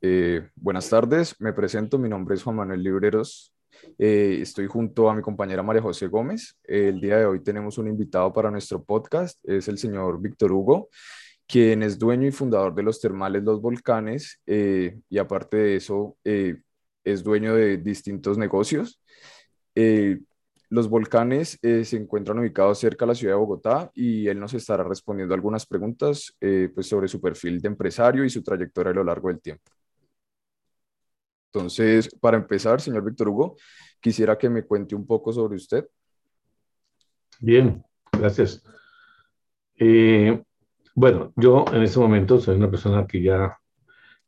Eh, buenas tardes, me presento, mi nombre es Juan Manuel Libreros, eh, estoy junto a mi compañera María José Gómez. el día de hoy tenemos un invitado para nuestro podcast, es el señor Víctor Hugo, quien es dueño y fundador de los termales Los Volcanes eh, y aparte de eso es dueño de distintos negocios. Los volcanes se encuentran ubicados cerca de la ciudad de Bogotá y él nos estará respondiendo algunas preguntas pues sobre su perfil de empresario y su trayectoria a lo largo del tiempo. Entonces, para empezar, señor Víctor Hugo, quisiera que me cuente un poco sobre usted. Bien, gracias. Eh, bueno, yo en este momento soy una persona que ya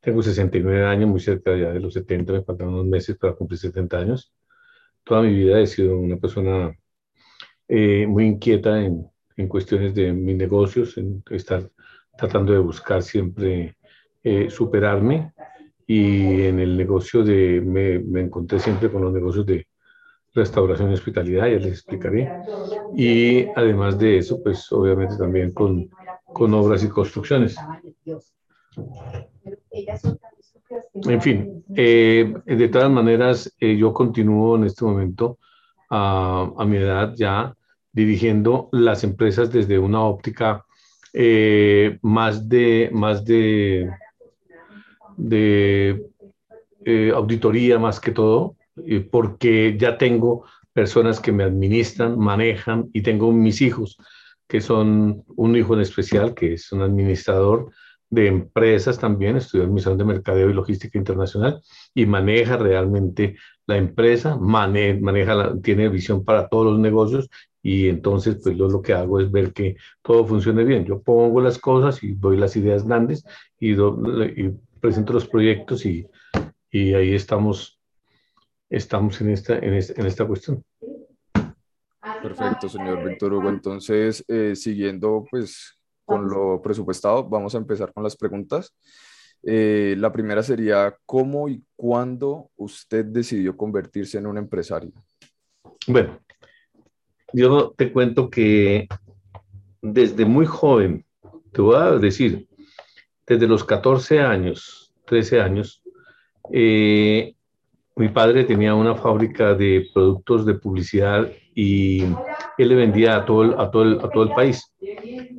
tengo 69 años, muy cerca ya de los 70, me faltan unos meses para cumplir 70 años. Toda mi vida he sido una persona eh, muy inquieta en, en, cuestiones de mis negocios, en estar tratando de buscar siempre eh, superarme y en el negocio de, me, me, encontré siempre con los negocios de restauración y hospitalidad, ya les explicaré. Y además de eso, pues obviamente también con, con obras y construcciones. En fin, eh, de todas maneras, eh, yo continúo en este momento a, a, mi edad ya dirigiendo las empresas desde una óptica eh, más de, más de de eh, auditoría más que todo, porque ya tengo personas que me administran, manejan y tengo mis hijos, que son un hijo en especial, que es un administrador de empresas también, estudió administración de mercadeo y logística internacional y maneja realmente la empresa, maneja, tiene visión para todos los negocios y entonces pues yo lo que hago es ver que todo funcione bien. Yo pongo las cosas y doy las ideas grandes y, y presento los proyectos y, y ahí estamos, estamos en, esta, en, esta, en esta cuestión. Perfecto, señor Víctor Hugo. Entonces, eh, siguiendo pues con lo presupuestado, vamos a empezar con las preguntas. Eh, la primera sería, ¿cómo y cuándo usted decidió convertirse en un empresario? Bueno, yo te cuento que desde muy joven, te voy a decir, desde los 14 años, 13 años, eh, mi padre tenía una fábrica de productos de publicidad y él le vendía a todo el, a todo el, a todo el país.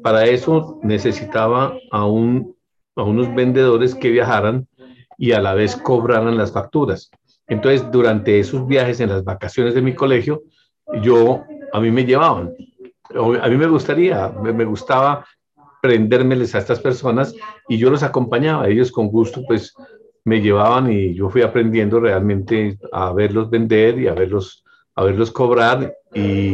Para eso necesitaba a, un, a unos vendedores que viajaran y a la vez cobraran las facturas. Entonces, durante esos viajes en las vacaciones de mi colegio, yo, a mí me llevaban. A mí me gustaría, me, me gustaba prendérmeles a estas personas y yo los acompañaba, ellos con gusto pues me llevaban y yo fui aprendiendo realmente a verlos vender y a verlos, a verlos cobrar. Y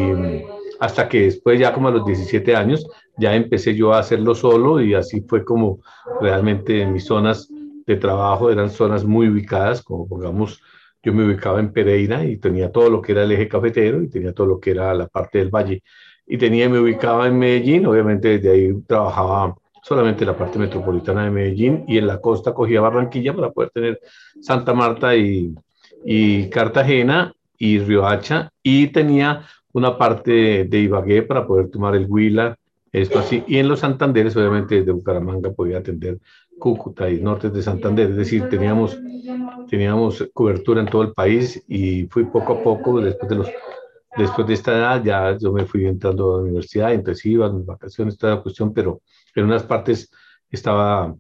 hasta que después ya como a los 17 años ya empecé yo a hacerlo solo y así fue como realmente mis zonas de trabajo eran zonas muy ubicadas, como pongamos, yo me ubicaba en Pereira y tenía todo lo que era el eje cafetero y tenía todo lo que era la parte del valle y tenía, me ubicaba en Medellín, obviamente desde ahí trabajaba solamente la parte metropolitana de Medellín y en la costa cogía Barranquilla para poder tener Santa Marta y, y Cartagena y Riohacha y tenía una parte de Ibagué para poder tomar el Huila, esto así, y en los Santanderes obviamente desde Bucaramanga podía atender Cúcuta y norte de Santander, es decir, teníamos, teníamos cobertura en todo el país y fui poco a poco, después de los Después de esta edad ya yo me fui entrando a la universidad, entonces iba en vacaciones, toda la cuestión, pero en unas partes estaba,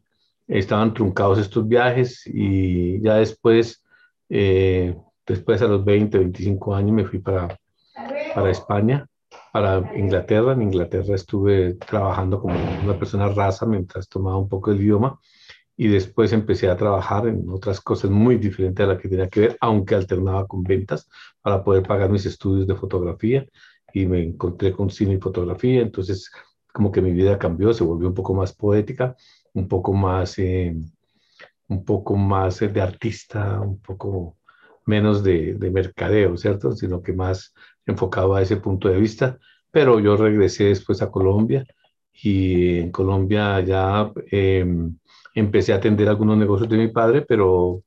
estaban truncados estos viajes y ya después, eh, después a los 20, 25 años me fui para, para España, para Inglaterra. En Inglaterra estuve trabajando como una persona raza mientras tomaba un poco el idioma y después empecé a trabajar en otras cosas muy diferentes a las que tenía que ver, aunque alternaba con ventas para poder pagar mis estudios de fotografía y me encontré con cine y fotografía, entonces como que mi vida cambió, se volvió un poco más poética, un poco más, eh, un poco más de artista, un poco menos de, de mercadeo, ¿cierto? Sino que más enfocado a ese punto de vista, pero yo regresé después a Colombia y en Colombia ya... Eh, empecé a atender algunos negocios de mi padre, pero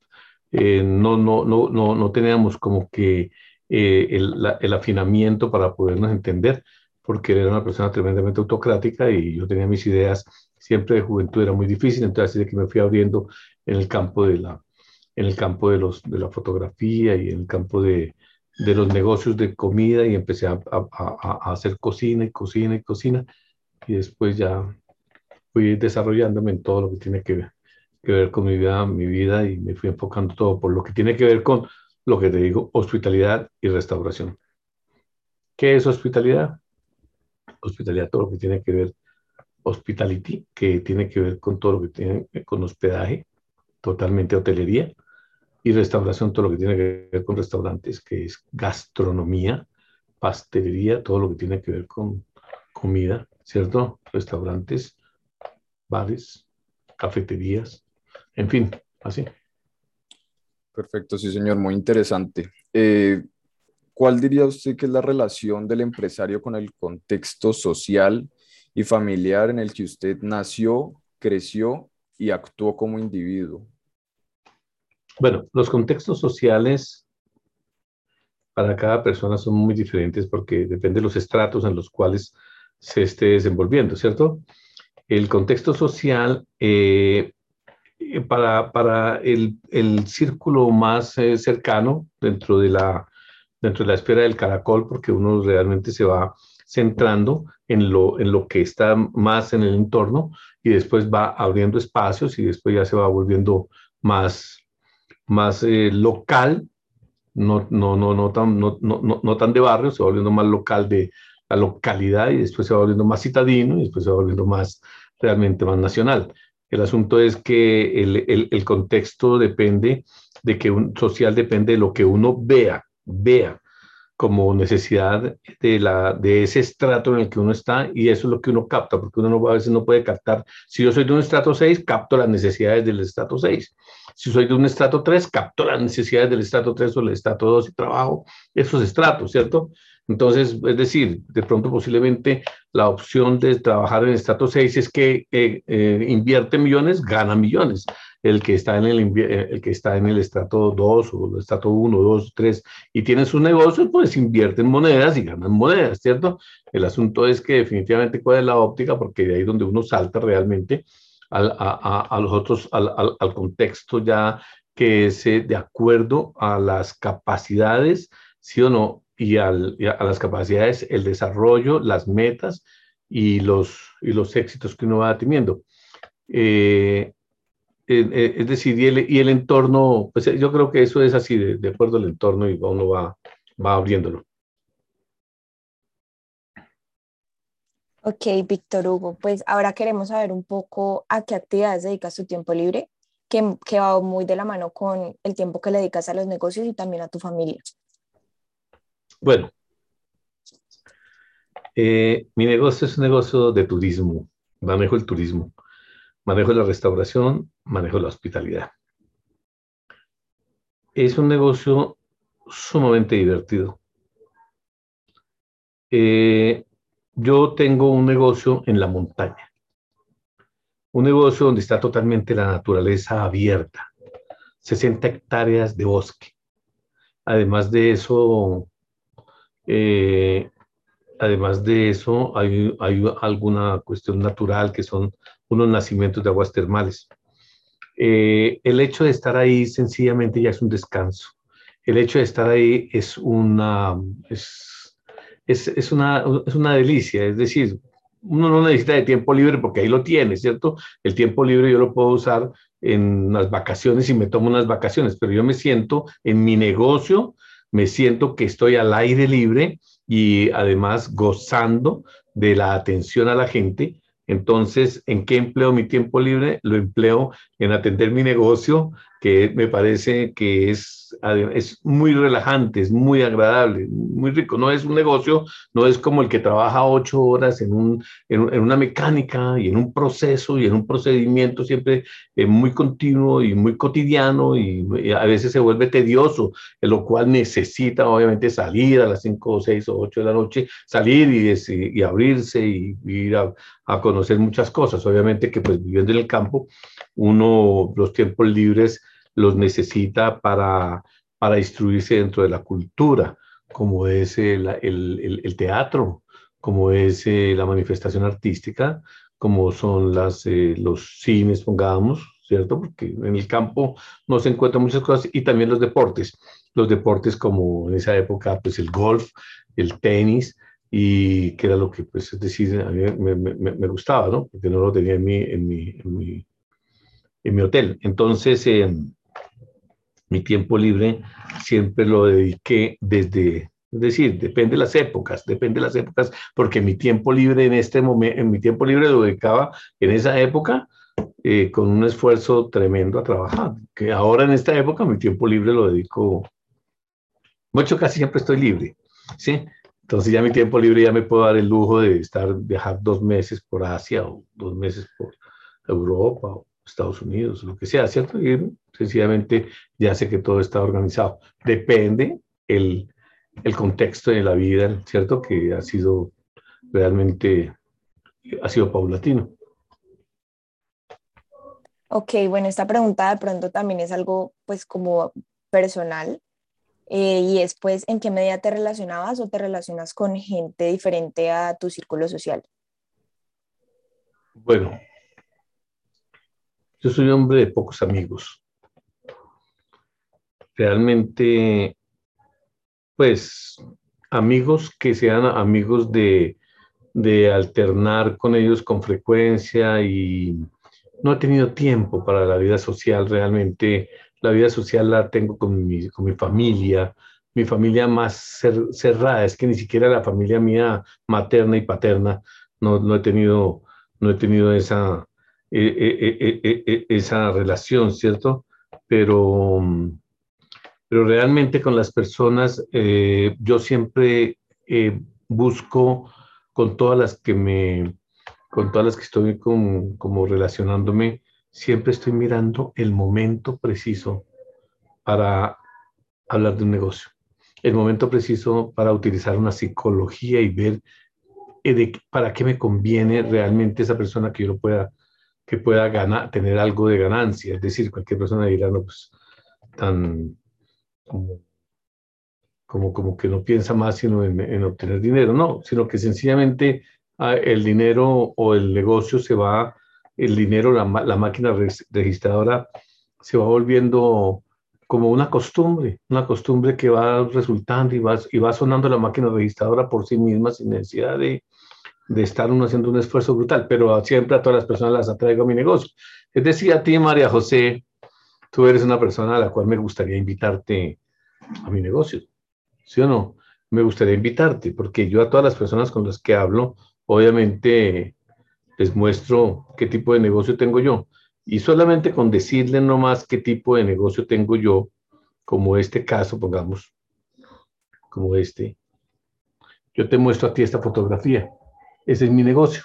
eh, no, no, no, no, no teníamos como que eh, el, el, afinamiento para podernos entender, porque él era una persona tremendamente autocrática y yo tenía mis ideas siempre de juventud, era muy difícil, entonces así de que me fui abriendo en el campo de la, en el campo de, los, de la fotografía y en el campo de, de los negocios de comida y empecé a, a, a, hacer cocina y cocina y cocina y después ya fui desarrollándome en todo lo que tiene que ver, que ver con mi vida, mi vida y me fui enfocando todo por lo que tiene que ver con lo que te digo, hospitalidad y restauración. ¿Qué es hospitalidad? Hospitalidad, todo lo que tiene que ver, hospitality, que tiene que ver con todo lo que tiene con hospedaje, totalmente hotelería, y restauración, todo lo que tiene que ver con restaurantes, que es gastronomía, pastelería, todo lo que tiene que ver con comida, ¿cierto? Restaurantes, bares, cafeterías, en fin, así. Perfecto, sí, señor, muy interesante. Eh, ¿Cuál diría usted que es la relación del empresario con el contexto social y familiar en el que usted nació, creció y actuó como individuo? Bueno, los contextos sociales para cada persona son muy diferentes porque depende de los estratos en los cuales se esté desenvolviendo, ¿cierto? El contexto social eh, para, para el, el, círculo más eh, cercano dentro de, la, dentro de la esfera del caracol, porque uno realmente se va centrando en lo, en lo que está más en el entorno y después va abriendo espacios y después ya se va volviendo más, más eh, local, no, no, no, no, tan, no, no, no tan de barrio, se va volviendo más local de la localidad y después se va volviendo más citadino y después se va volviendo más realmente más nacional. El asunto es que el, el, el contexto depende de que un social depende de lo que uno vea, vea como necesidad de, la, de ese estrato en el que uno está y eso es lo que uno capta, porque uno no, a veces no puede captar. Si yo soy de un estrato 6, capto las necesidades del estrato 6. Si soy de un estrato 3, capto las necesidades del estrato 3 o del estrato 2 y trabajo esos estratos, ¿cierto? Entonces, es decir, de pronto posiblemente la opción de trabajar en estrato 6 es que eh, eh, invierte millones, gana millones. El que está en el, eh, el que está en el estrato 2 o el estrato 1, 2, 3 y tiene sus negocios, pues invierte en monedas y ganan monedas, ¿cierto? El asunto es que definitivamente cuál es la óptica, porque de ahí donde uno salta realmente al, a, a, los otros, al, al, al, contexto ya que es de acuerdo a las capacidades, sí o no, y, al, y a las capacidades, el desarrollo, las metas y los, y los éxitos que uno va teniendo. Eh, eh, es decir, y el, y el, entorno, pues yo creo que eso es así, de, de acuerdo al entorno y uno va, va abriéndolo. Ok, Víctor Hugo, pues ahora queremos saber un poco a qué actividades dedicas tu tiempo libre, que, que, va muy de la mano con el tiempo que le dedicas a los negocios y también a tu familia. Bueno, eh, mi negocio es un negocio de turismo, manejo el turismo, manejo la restauración, manejo la hospitalidad. Es un negocio sumamente divertido. Eh, yo tengo un negocio en la montaña, un negocio donde está totalmente la naturaleza abierta, 60 hectáreas de bosque. Además de eso, eh, además de eso, hay, alguna cuestión natural que son unos nacimientos de aguas termales. Eh, el hecho de estar ahí sencillamente ya es un descanso. El hecho de estar ahí es una, es, es, una, es una delicia, es decir, uno no necesita de tiempo libre porque ahí lo tiene, ¿cierto? El tiempo libre yo lo puedo usar en las vacaciones y me tomo unas vacaciones, pero yo me siento en mi negocio, me siento que estoy al aire libre y además gozando de la atención a la gente. Entonces, ¿en qué empleo mi tiempo libre? Lo empleo en atender mi negocio, que me parece que es es muy relajante, es muy agradable, muy rico. No es un negocio, no es como el que trabaja ocho horas en, un, en, en una mecánica y en un proceso y en un procedimiento siempre eh, muy continuo y muy cotidiano y, y, a veces se vuelve tedioso, en lo cual necesita obviamente salir a las cinco seis o ocho de la noche, salir y, y abrirse y, y ir a, a conocer muchas cosas. Obviamente que pues viviendo en el campo, uno los tiempos libres los necesita para, para instruirse dentro de la cultura, como es el, el, el teatro, como es eh, la manifestación artística, como son las, eh, los cines, pongamos, ¿cierto? Porque en el campo no se encuentran muchas cosas y también los deportes. Los deportes como en esa época, pues el golf, el tenis, y que era lo que, pues, es decir, a mí me, me, me gustaba, ¿no? Porque no lo tenía en mi, en mi, en mi, en mi hotel. Entonces, eh, mi tiempo libre siempre lo dediqué desde, es decir, depende de las épocas, depende de las épocas, porque mi tiempo libre en este momento, en mi tiempo libre lo dedicaba en esa época eh, con un esfuerzo tremendo a trabajar, que ahora en esta época mi tiempo libre lo dedico, mucho casi siempre estoy libre, ¿sí? Entonces ya mi tiempo libre ya me puedo dar el lujo de estar, viajar dos meses por Asia o dos meses por Europa o Estados Unidos, lo que sea, ¿cierto? Y sencillamente ya sé que todo está organizado. Depende el, el contexto de la vida, ¿cierto? Que ha sido realmente, ha sido paulatino. Ok, bueno, esta pregunta de pronto también es algo pues como personal eh, y es pues en qué medida te relacionabas o te relacionas con gente diferente a tu círculo social. Bueno, yo soy un hombre de pocos amigos. Realmente, pues, amigos que sean amigos de, de alternar con ellos con frecuencia y no he tenido tiempo para la vida social, realmente la vida social la tengo con mi, con mi familia, mi familia más cerrada, es que ni siquiera la familia mía materna y paterna, no, no he tenido, no he tenido esa, e, e, e, esa relación, ¿cierto? Pero, pero realmente con las personas eh, yo siempre eh, busco con todas las que me, con todas las que estoy como relacionándome, siempre estoy mirando el momento preciso para hablar de un negocio, el momento preciso para utilizar una psicología y ver eh, para qué me conviene realmente esa persona que yo pueda, que pueda ganar, tener algo de ganancia. Es decir, cualquier persona dirá, no, pues tan como, como, que no piensa más sino en, en obtener dinero, no, sino que sencillamente el dinero o el negocio se va, el dinero, la, la máquina registradora se va volviendo como una costumbre, una costumbre que va resultando y va, y va sonando la máquina registradora por sí misma sin necesidad de, de estar uno haciendo un esfuerzo brutal, pero siempre a todas las personas las atraigo a mi negocio. Es decir, a ti, María José, tú eres una persona a la cual me gustaría invitarte a mi negocio, ¿sí o no? Me gustaría invitarte, porque yo a todas las personas con las que hablo, obviamente les muestro qué tipo de negocio tengo yo. Y solamente con decirle nomás qué tipo de negocio tengo yo, como este caso, pongamos, como este, yo te muestro a ti esta fotografía. Ese es mi negocio.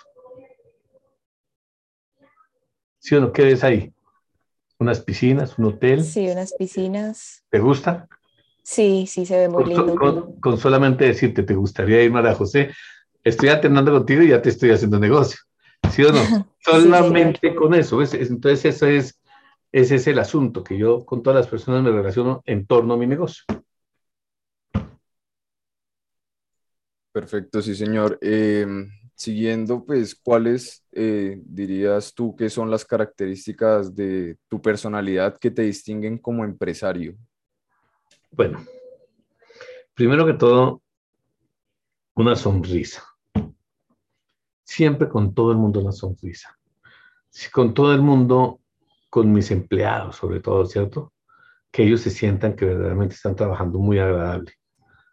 ¿Sí o no? ¿Qué ves ahí? Unas piscinas, un hotel. Sí, unas piscinas. ¿Te gusta? Sí, sí, se ve muy lindo. Con, con, solamente decirte, ¿te gustaría ir, María José? estoy atendando contigo y ya te estoy haciendo negocio. ¿Sí o no? Solamente con eso. Entonces, eso es, ese es el asunto, que yo con todas las personas me relaciono en torno a mi negocio. Perfecto, sí, señor. Em, siguiendo, pues, ¿cuáles eh, dirías tú que son las características de tu personalidad que te distinguen como empresario? Bueno, primero que todo, una sonrisa siempre con todo el mundo una sonrisa. Con todo el mundo, con mis empleados sobre todo, ¿cierto? Que ellos se sientan que verdaderamente están trabajando muy agradable.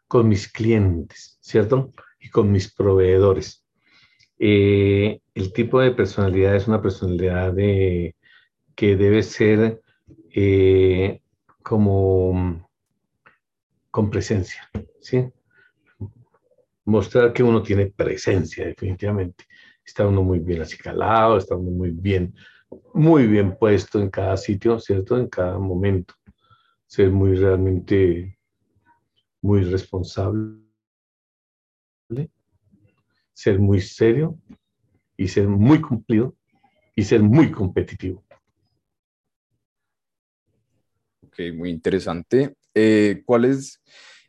Con mis clientes, ¿cierto? Y con mis proveedores. Eh, el tipo de personalidad es una personalidad de, que debe ser eh, como con presencia, ¿sí? mostrar que uno tiene presencia, definitivamente. Está uno muy bien acicalado, está uno muy bien, muy bien puesto en cada sitio, ¿cierto? En cada momento. Ser muy realmente, muy responsable, ser muy serio y ser muy cumplido y ser muy competitivo. Ok, muy interesante. Eh, ¿Cuáles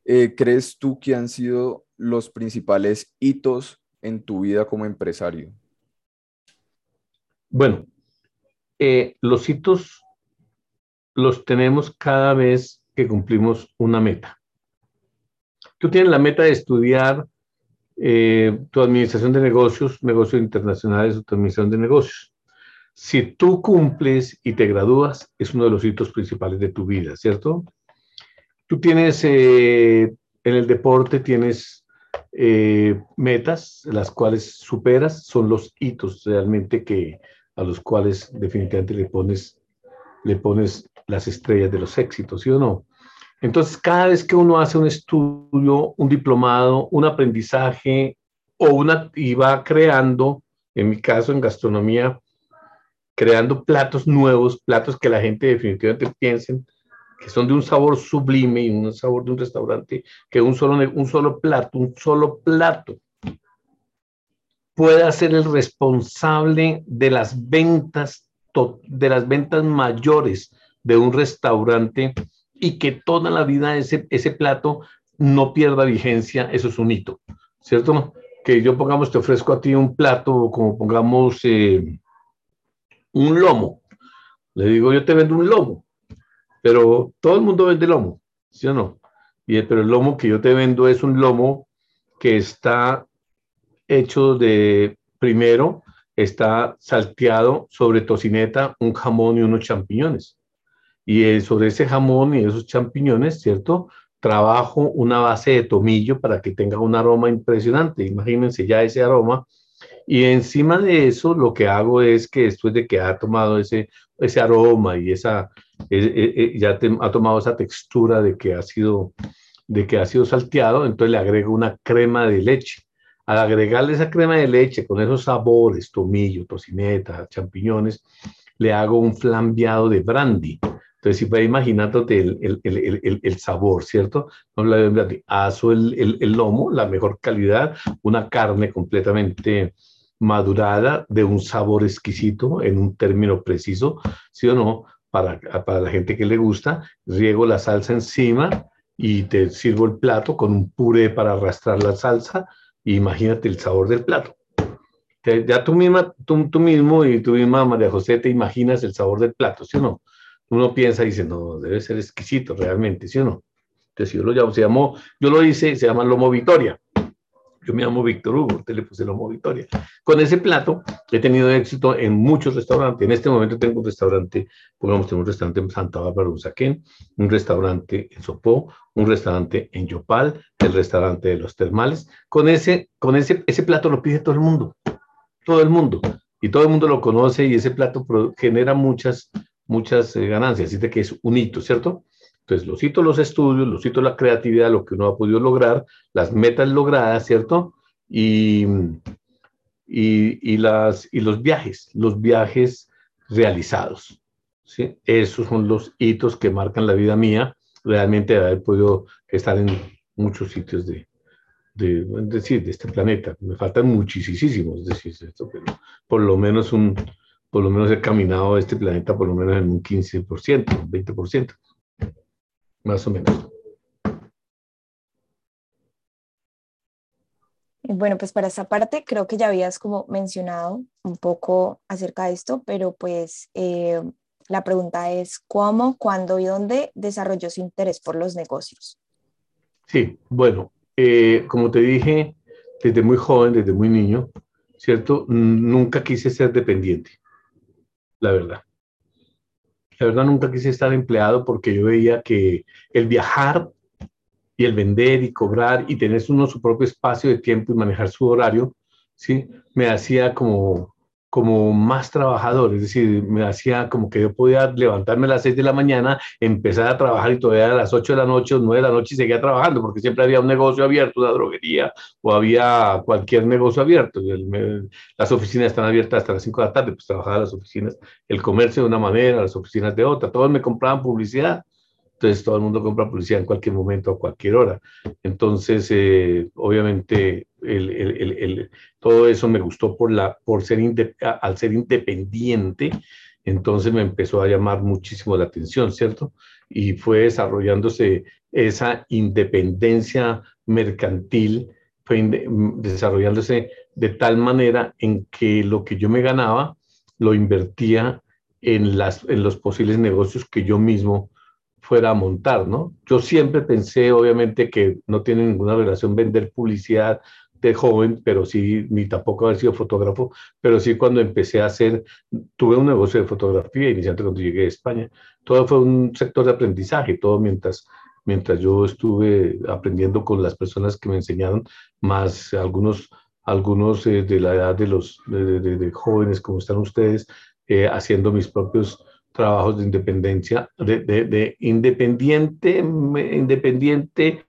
eh, crees tú que han sido los principales hitos en tu vida como empresario? Bueno, eh, los hitos los tenemos cada vez que cumplimos una meta. Tú tienes la meta de estudiar tu administración de negocios, negocios internacionales o tu administración de negocios. Si tú cumples y te gradúas, es uno de los hitos principales de tu vida, ¿cierto? Tú tienes, eh, en el deporte tienes eh, metas, las cuales superas, son los hitos realmente que, a los cuales definitivamente le pones, le pones las estrellas de los éxitos, ¿sí o no? Entonces, cada vez que uno hace un estudio, un diplomado, un aprendizaje o una, y va creando, en mi caso en gastronomía, creando platos nuevos, platos que la gente definitivamente piensen que son de un sabor sublime y un sabor de un restaurante, que un solo, un solo plato, un solo plato pueda ser el responsable de las ventas, de las ventas mayores de un restaurante y que toda la vida ese, ese plato no pierda vigencia, eso es un hito, ¿cierto? Que yo pongamos, te ofrezco a ti un plato, como pongamos eh, un lomo. Le digo, yo te vendo un lomo, pero todo el mundo vende lomo, ¿sí o no? Pero el lomo que yo te vendo es un lomo que está hecho de, primero, está salteado sobre tocineta, un jamón y unos champiñones. Y eh, sobre ese jamón y esos champiñones, ¿cierto? Trabajo una base de tomillo para que tenga un aroma impresionante. Imagínense ya ese aroma. Y encima de eso, lo que hago es que después de que ha tomado ese, ese aroma y esa, ya ha tomado esa textura de que ha sido de que ha sido salteado, entonces le agrego una crema de leche. Al agregarle esa crema de leche con esos sabores, tomillo, tocineta, champiñones, le hago un flambeado de brandy. Entonces, si puedes imaginándote el, el, el, el, sabor, ¿cierto? Aso el, lomo, la mejor calidad, una carne completamente madurada, de un sabor exquisito, en un término preciso, ¿sí o no? Para, para la gente que le gusta, riego la salsa encima y te sirvo el plato con un puré para arrastrar la salsa. Y imagínate el sabor del plato. ya tú, misma, tú, tú mismo y tú misma, María José, te imaginas el sabor del plato, ¿sí o no? uno piensa y dice, no, debe ser exquisito realmente, ¿sí o no? Entonces yo lo llamo, se llamó, yo lo hice, se llama Lomo Victoria. Yo me llamo Víctor Hugo, usted le puse Lomo Victoria. Con ese plato he tenido éxito en muchos restaurantes. En este momento tengo un restaurante, pongamos, tengo un restaurante en Santa Bárbara, Usaquén, un restaurante en Sopó, un restaurante en Yopal, el restaurante de los termales. Con ese, con ese, ese plato lo pide todo el mundo, todo el mundo. Y todo el mundo lo conoce y ese plato genera muchas, muchas eh, ganancias, así que es un hito, ¿cierto? Entonces, los hitos, los estudios, los hitos, la creatividad, lo que uno ha podido lograr, las metas logradas, ¿cierto? Y, y, las, y los viajes, los viajes realizados, ¿sí? Esos son los hitos que marcan la vida mía, realmente haber podido estar en muchos sitios de, de, decir, de este planeta. Me faltan muchísimos, es decir, esto, pero por lo menos un, por lo menos he caminado este planeta por lo menos en un 15%, un 20%, más o menos. Bueno, pues para esa parte creo que ya habías como mencionado un poco acerca de esto, pero pues eh, la pregunta es cómo, cuándo y dónde desarrolló su interés por los negocios. Sí, bueno, eh, como te dije, desde muy joven, desde muy niño, ¿cierto? Nunca quise ser dependiente la verdad. La verdad nunca quise estar empleado porque yo veía que el viajar y el vender y cobrar y tener uno su propio espacio de tiempo y manejar su horario, ¿sí? Me hacía como como más trabajador, es decir, me hacía como que yo podía levantarme a las 6 de la mañana, empezar a trabajar y todavía a las 8 de la noche o 9 de la noche seguía trabajando, porque siempre había un negocio abierto, una droguería o había cualquier negocio abierto. las oficinas están abiertas hasta las 5 de la tarde, pues trabajaba las oficinas, el comercio de una manera, las oficinas de otra, todos me compraban publicidad. Entonces todo el mundo compra publicidad en cualquier momento, a cualquier hora. Entonces, eh, obviamente, el, el, el, todo eso me gustó por, la, por ser al ser independiente, entonces me empezó a llamar muchísimo la atención, ¿cierto? Y fue desarrollándose esa independencia mercantil, fue desarrollándose de tal manera en que lo que yo me ganaba lo invertía en, las, en los posibles negocios que yo mismo fuera a montar, ¿no? Yo siempre pensé, obviamente, que no tiene ninguna relación vender publicidad de joven, pero sí, ni tampoco haber sido fotógrafo, pero sí cuando empecé a hacer, tuve un negocio de fotografía inicialmente cuando llegué a España. Todo fue un sector de aprendizaje, todo mientras, mientras yo estuve aprendiendo con las personas que me enseñaron, más algunos, algunos eh, de la edad de los de, jóvenes como están ustedes, eh, haciendo mis propios trabajos de independencia, de, de, independiente, independiente,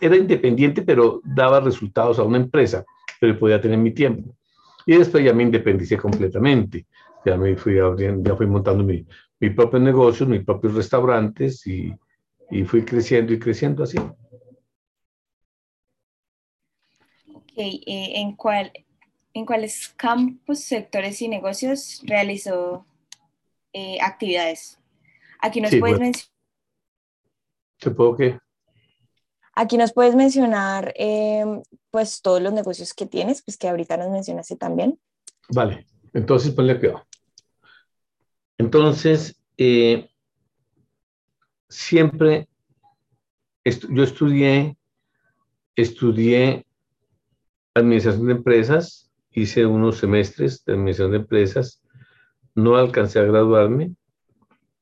era independiente, pero daba resultados a una empresa, pero podía tener mi tiempo. Y después ya me independicé completamente. Ya me fui abriendo, ya fui montando mi, mi propio negocio, mis propios restaurantes y, y fui creciendo y creciendo así. Ok, eh, ¿en, cuál, ¿en cuáles campos, sectores y negocios realizó eh, actividades. Aquí nos puedes mencionar. ¿Te puedo qué? Aquí nos puedes mencionar em, pues todos los negocios que tienes, pues que ahorita nos mencionaste también. Vale, entonces ponle cuidado. Entonces, eh, siempre yo estudié, estudié administración de empresas, hice unos semestres de administración de empresas no alcancé a graduarme,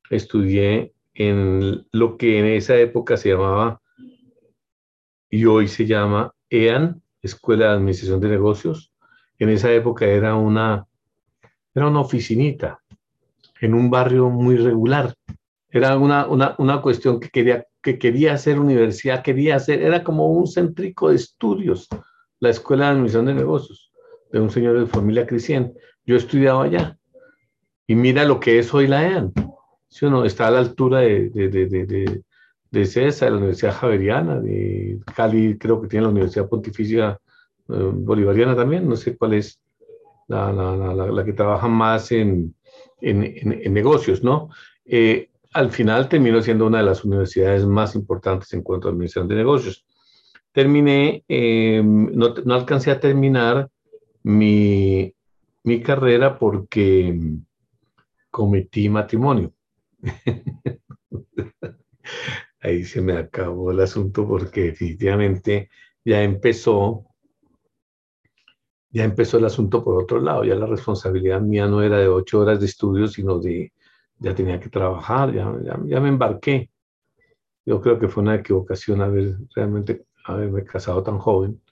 estudié en lo que en esa época se llamaba y hoy se llama EAN, Escuela de Administración de Negocios. En esa época era una, era una oficinita en un barrio muy regular. Era una, una, una cuestión que quería, que quería hacer universidad, quería hacer, era como un céntrico de estudios, la Escuela de Administración de Negocios, de un señor de familia cristiana. Yo estudiaba allá y mira lo que es hoy la EAN. Si uno está a la altura de, de, de, de, de la Universidad Javeriana, de Cali, creo que tiene la Universidad Pontificia eh, Bolivariana también, no sé cuál es la, la, la, la que trabaja más en, en, en, negocios, ¿no? Eh, al final terminó siendo una de las universidades más importantes en cuanto a administración de negocios. Terminé, eh, no, no, alcancé a terminar mi, mi carrera porque cometí matrimonio. Ahí se me acabó el asunto porque definitivamente ya empezó, ya empezó el asunto por otro lado, ya la responsabilidad mía no era de ocho horas de estudio, sino de, ya tenía que trabajar, ya, ya, me embarqué. Yo creo que fue una equivocación haber realmente haberme casado tan joven,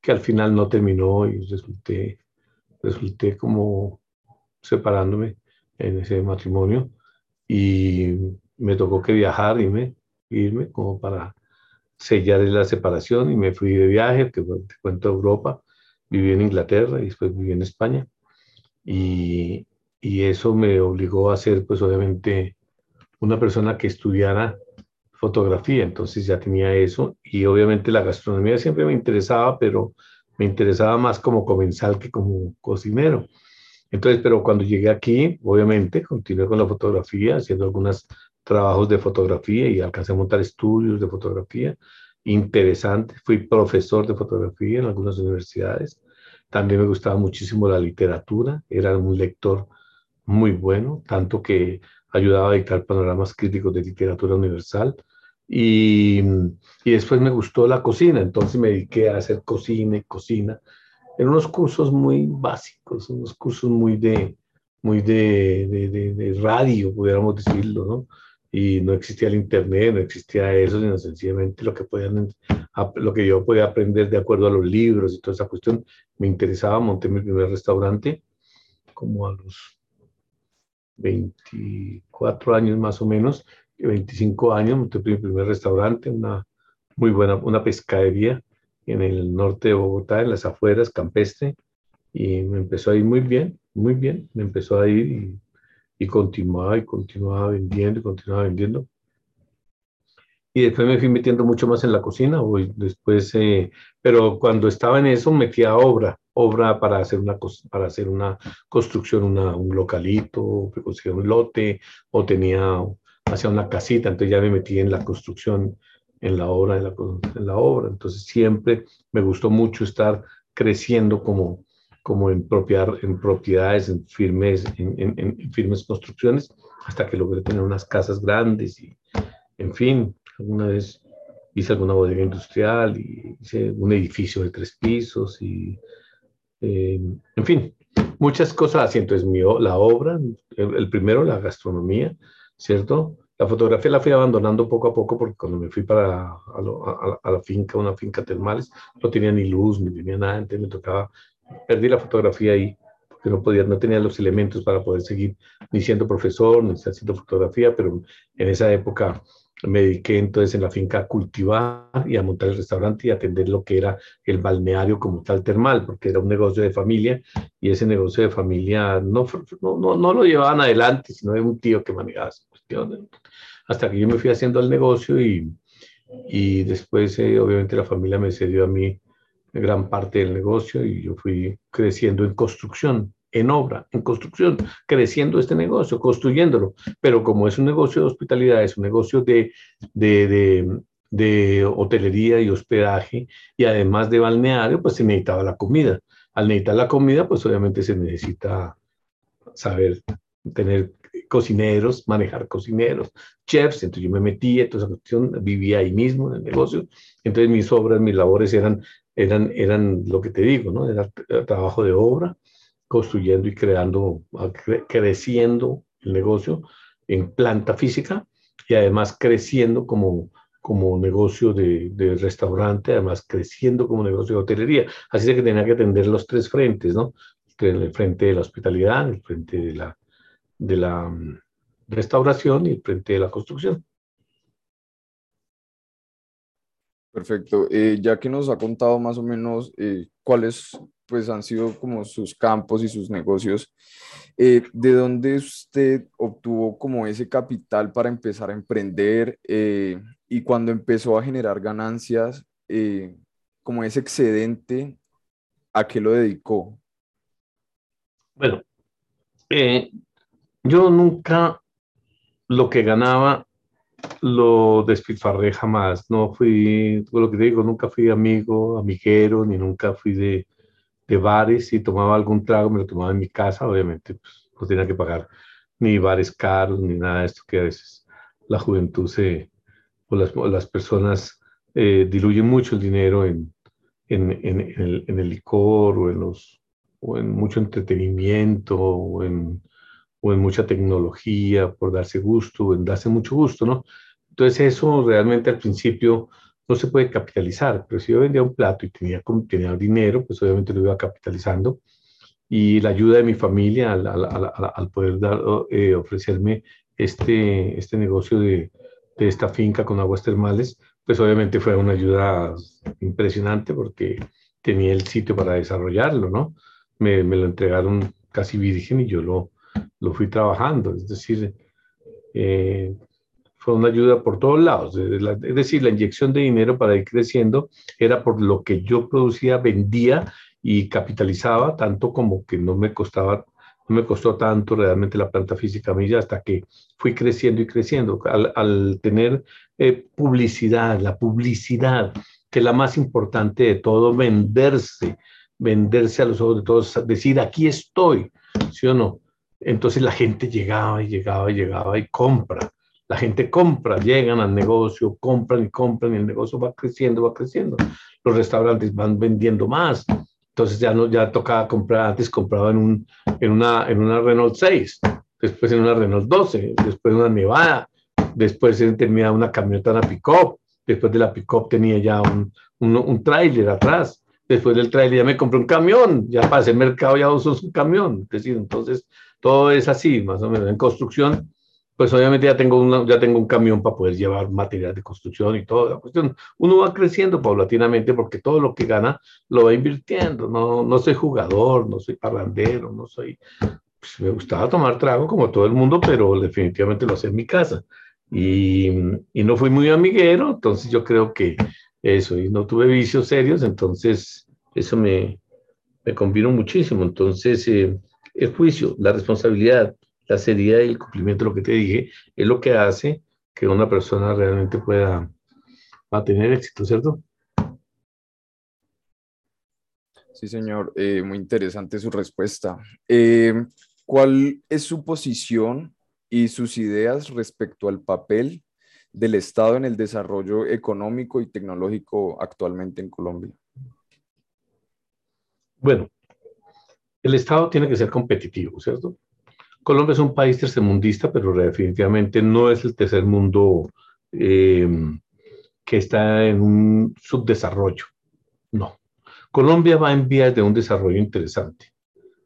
que al final no terminó y resulté, resulté como separándome en ese matrimonio y me tocó que viajar, irme, irme como para sellar la separación y me fui de viaje, que te cuento Europa, viví en Inglaterra y después viví en España y, y eso me obligó a ser pues obviamente una persona que estudiara fotografía, entonces ya tenía eso y obviamente la gastronomía siempre me interesaba, pero me interesaba más como comensal que como cocinero. Entonces, pero cuando llegué aquí, obviamente, continué con la fotografía, haciendo algunos trabajos de fotografía y alcancé a montar estudios de fotografía interesantes. Fui profesor de fotografía en algunas universidades. También me gustaba muchísimo la literatura, era un lector muy bueno, tanto que ayudaba a dictar panoramas críticos de literatura universal. Y, y después me gustó la cocina, entonces me dediqué a hacer cocina y cocina en unos cursos muy básicos, unos cursos muy de, muy de, de, de, radio, pudiéramos decirlo, ¿no? Y no existía el internet, no existía eso, sino sencillamente lo que, podían, lo que yo podía aprender de acuerdo a los libros y toda esa cuestión. Me interesaba, monté mi primer restaurante como a los 24 años más o menos, 25 años, monté mi primer restaurante, una muy buena, una pescadería en el norte de Bogotá, en las afueras, campestre, y me empezó a ir muy bien, muy bien, me empezó a ir y, y continuaba y continuaba vendiendo y continuaba vendiendo. Y después me fui metiendo mucho más en la cocina, hoy después, eh, pero cuando estaba en eso metía obra, obra para hacer una, para hacer una construcción, una, un localito, conseguía un lote, o tenía, hacía una casita, entonces ya me metí en la construcción en la obra, en la, obra. Entonces siempre me gustó mucho estar creciendo como, como en, propiedad, en propiedades, en firmes, en, firmes construcciones, hasta que logré tener unas casas grandes y, en fin, alguna vez hice alguna bodega industrial y hice un edificio de tres pisos y, eh, en fin, muchas cosas así. Entonces, mi, la obra, el, primero, la gastronomía, ¿cierto? La fotografía la fui abandonando poco a poco porque cuando me fui para a, la finca, una finca termales, no tenía ni luz, ni tenía nada, entonces me tocaba perdí la fotografía ahí, porque no podía, no tenía los elementos para poder seguir ni siendo profesor, ni haciendo fotografía, pero en esa época me dediqué entonces en la finca a cultivar y a montar el restaurante y atender lo que era el balneario como tal termal, porque era un negocio de familia y ese negocio de familia no, no, no, lo llevaban adelante, sino de un tío que manejaba esa cuestión. Hasta que yo me fui haciendo el negocio y, y después eh, obviamente la familia me cedió a mí gran parte del negocio y yo fui creciendo en construcción, en obra, en construcción, creciendo este negocio, construyéndolo. Pero como es un negocio de hospitalidad, es un negocio de, de, de, hotelería y hospedaje y además de balneario, pues se necesitaba la comida. Al necesitar la comida, pues obviamente se necesita saber tener cocineros, manejar cocineros, chefs, entonces yo me metí, cuestión, vivía ahí mismo en el negocio, entonces mis obras, mis labores eran eran, eran lo que te digo, ¿no? Era, trabajo de obra, construyendo y creando, creciendo el negocio en planta física y además creciendo como, como negocio de, de, restaurante, además creciendo como negocio de hotelería. Así que tenía que atender los tres frentes, ¿no? El frente de la hospitalidad, el frente de la, de la mm, restauración y el frente de la construcción. Perfecto. Eh, ya que nos ha contado más o menos eh, cuáles pues, han sido como sus campos y sus negocios, eh, ¿de dónde usted obtuvo como ese capital para empezar a emprender y cuando empezó a generar ganancias, como ese excedente, ¿a qué lo dedicó? Bueno, yo nunca lo que ganaba lo despilfarré jamás. No fui, lo que te digo, nunca fui amigo, amiguero, ni nunca fui de, de bares. Si tomaba algún trago, me lo tomaba en mi casa, obviamente, pues, no tenía que pagar ni bares caros, ni nada de esto que a veces la juventud se, o las, las personas eh, diluyen mucho el dinero en, en, en, el, en, el, licor o en, los, o en mucho entretenimiento o en o en mucha tecnología por darse gusto, en darse mucho gusto, ¿no? Entonces eso realmente al principio no se puede capitalizar, pero si yo vendía un plato y tenía, tenía dinero, pues obviamente lo iba capitalizando. Y la ayuda de mi familia al, al, al, poder dar, eh, ofrecerme este, este negocio de, de esta finca con aguas termales, pues obviamente fue una ayuda impresionante porque tenía el sitio para desarrollarlo, ¿no? Me, me lo entregaron casi virgen y yo lo, lo fui trabajando, es decir, eh, fue una ayuda por todos lados, es decir, la inyección de dinero para ir creciendo era por lo que yo producía, vendía y capitalizaba, tanto como que no me costaba, no me costó tanto realmente la planta física mía hasta que fui creciendo y creciendo. Al, tener eh, publicidad, la publicidad, que es la más importante de todo, venderse, venderse a los ojos de todos, decir, aquí estoy, ¿sí o no? Entonces la gente llegaba y llegaba y llegaba y compra. La gente compra, llegan al negocio, compran y compran y el negocio va creciendo, va creciendo. Los restaurantes van vendiendo más. Entonces ya no ya tocaba comprar, antes compraba en, un, en, una, en una Renault 6, después en una Renault 12, después en una Nevada, después tenía una camioneta, una pick-up, después de la pick-up tenía ya un, un, un tráiler atrás, después del tráiler ya me compré un camión, ya para hacer mercado ya uso un camión, es entonces todo es así, más o menos. En construcción, pues obviamente ya tengo, ya tengo un camión para poder llevar material de construcción y toda la cuestión. Uno va creciendo paulatinamente porque todo lo que gana lo va invirtiendo. No, no soy jugador, no soy parrandero, no soy... Pues me gustaba tomar trago como todo el mundo, pero definitivamente lo hacía en mi casa. Y, y, no fui muy amiguero, entonces yo creo que eso, y no tuve vicios serios, entonces eso me, me convino muchísimo. Entonces, eh, el juicio, la responsabilidad, la seriedad y el cumplimiento de lo que te dije es lo que hace que una persona realmente pueda tener éxito, ¿cierto? Sí, señor, eh, muy interesante su respuesta. Eh, ¿Cuál es su posición y sus ideas respecto al papel del Estado en el desarrollo económico y tecnológico actualmente en Colombia? Bueno, el Estado tiene que ser competitivo, ¿cierto? Colombia es un país tercermundista, pero definitivamente no es el tercer mundo eh, que está en un subdesarrollo. No. Colombia va en vías de un desarrollo interesante.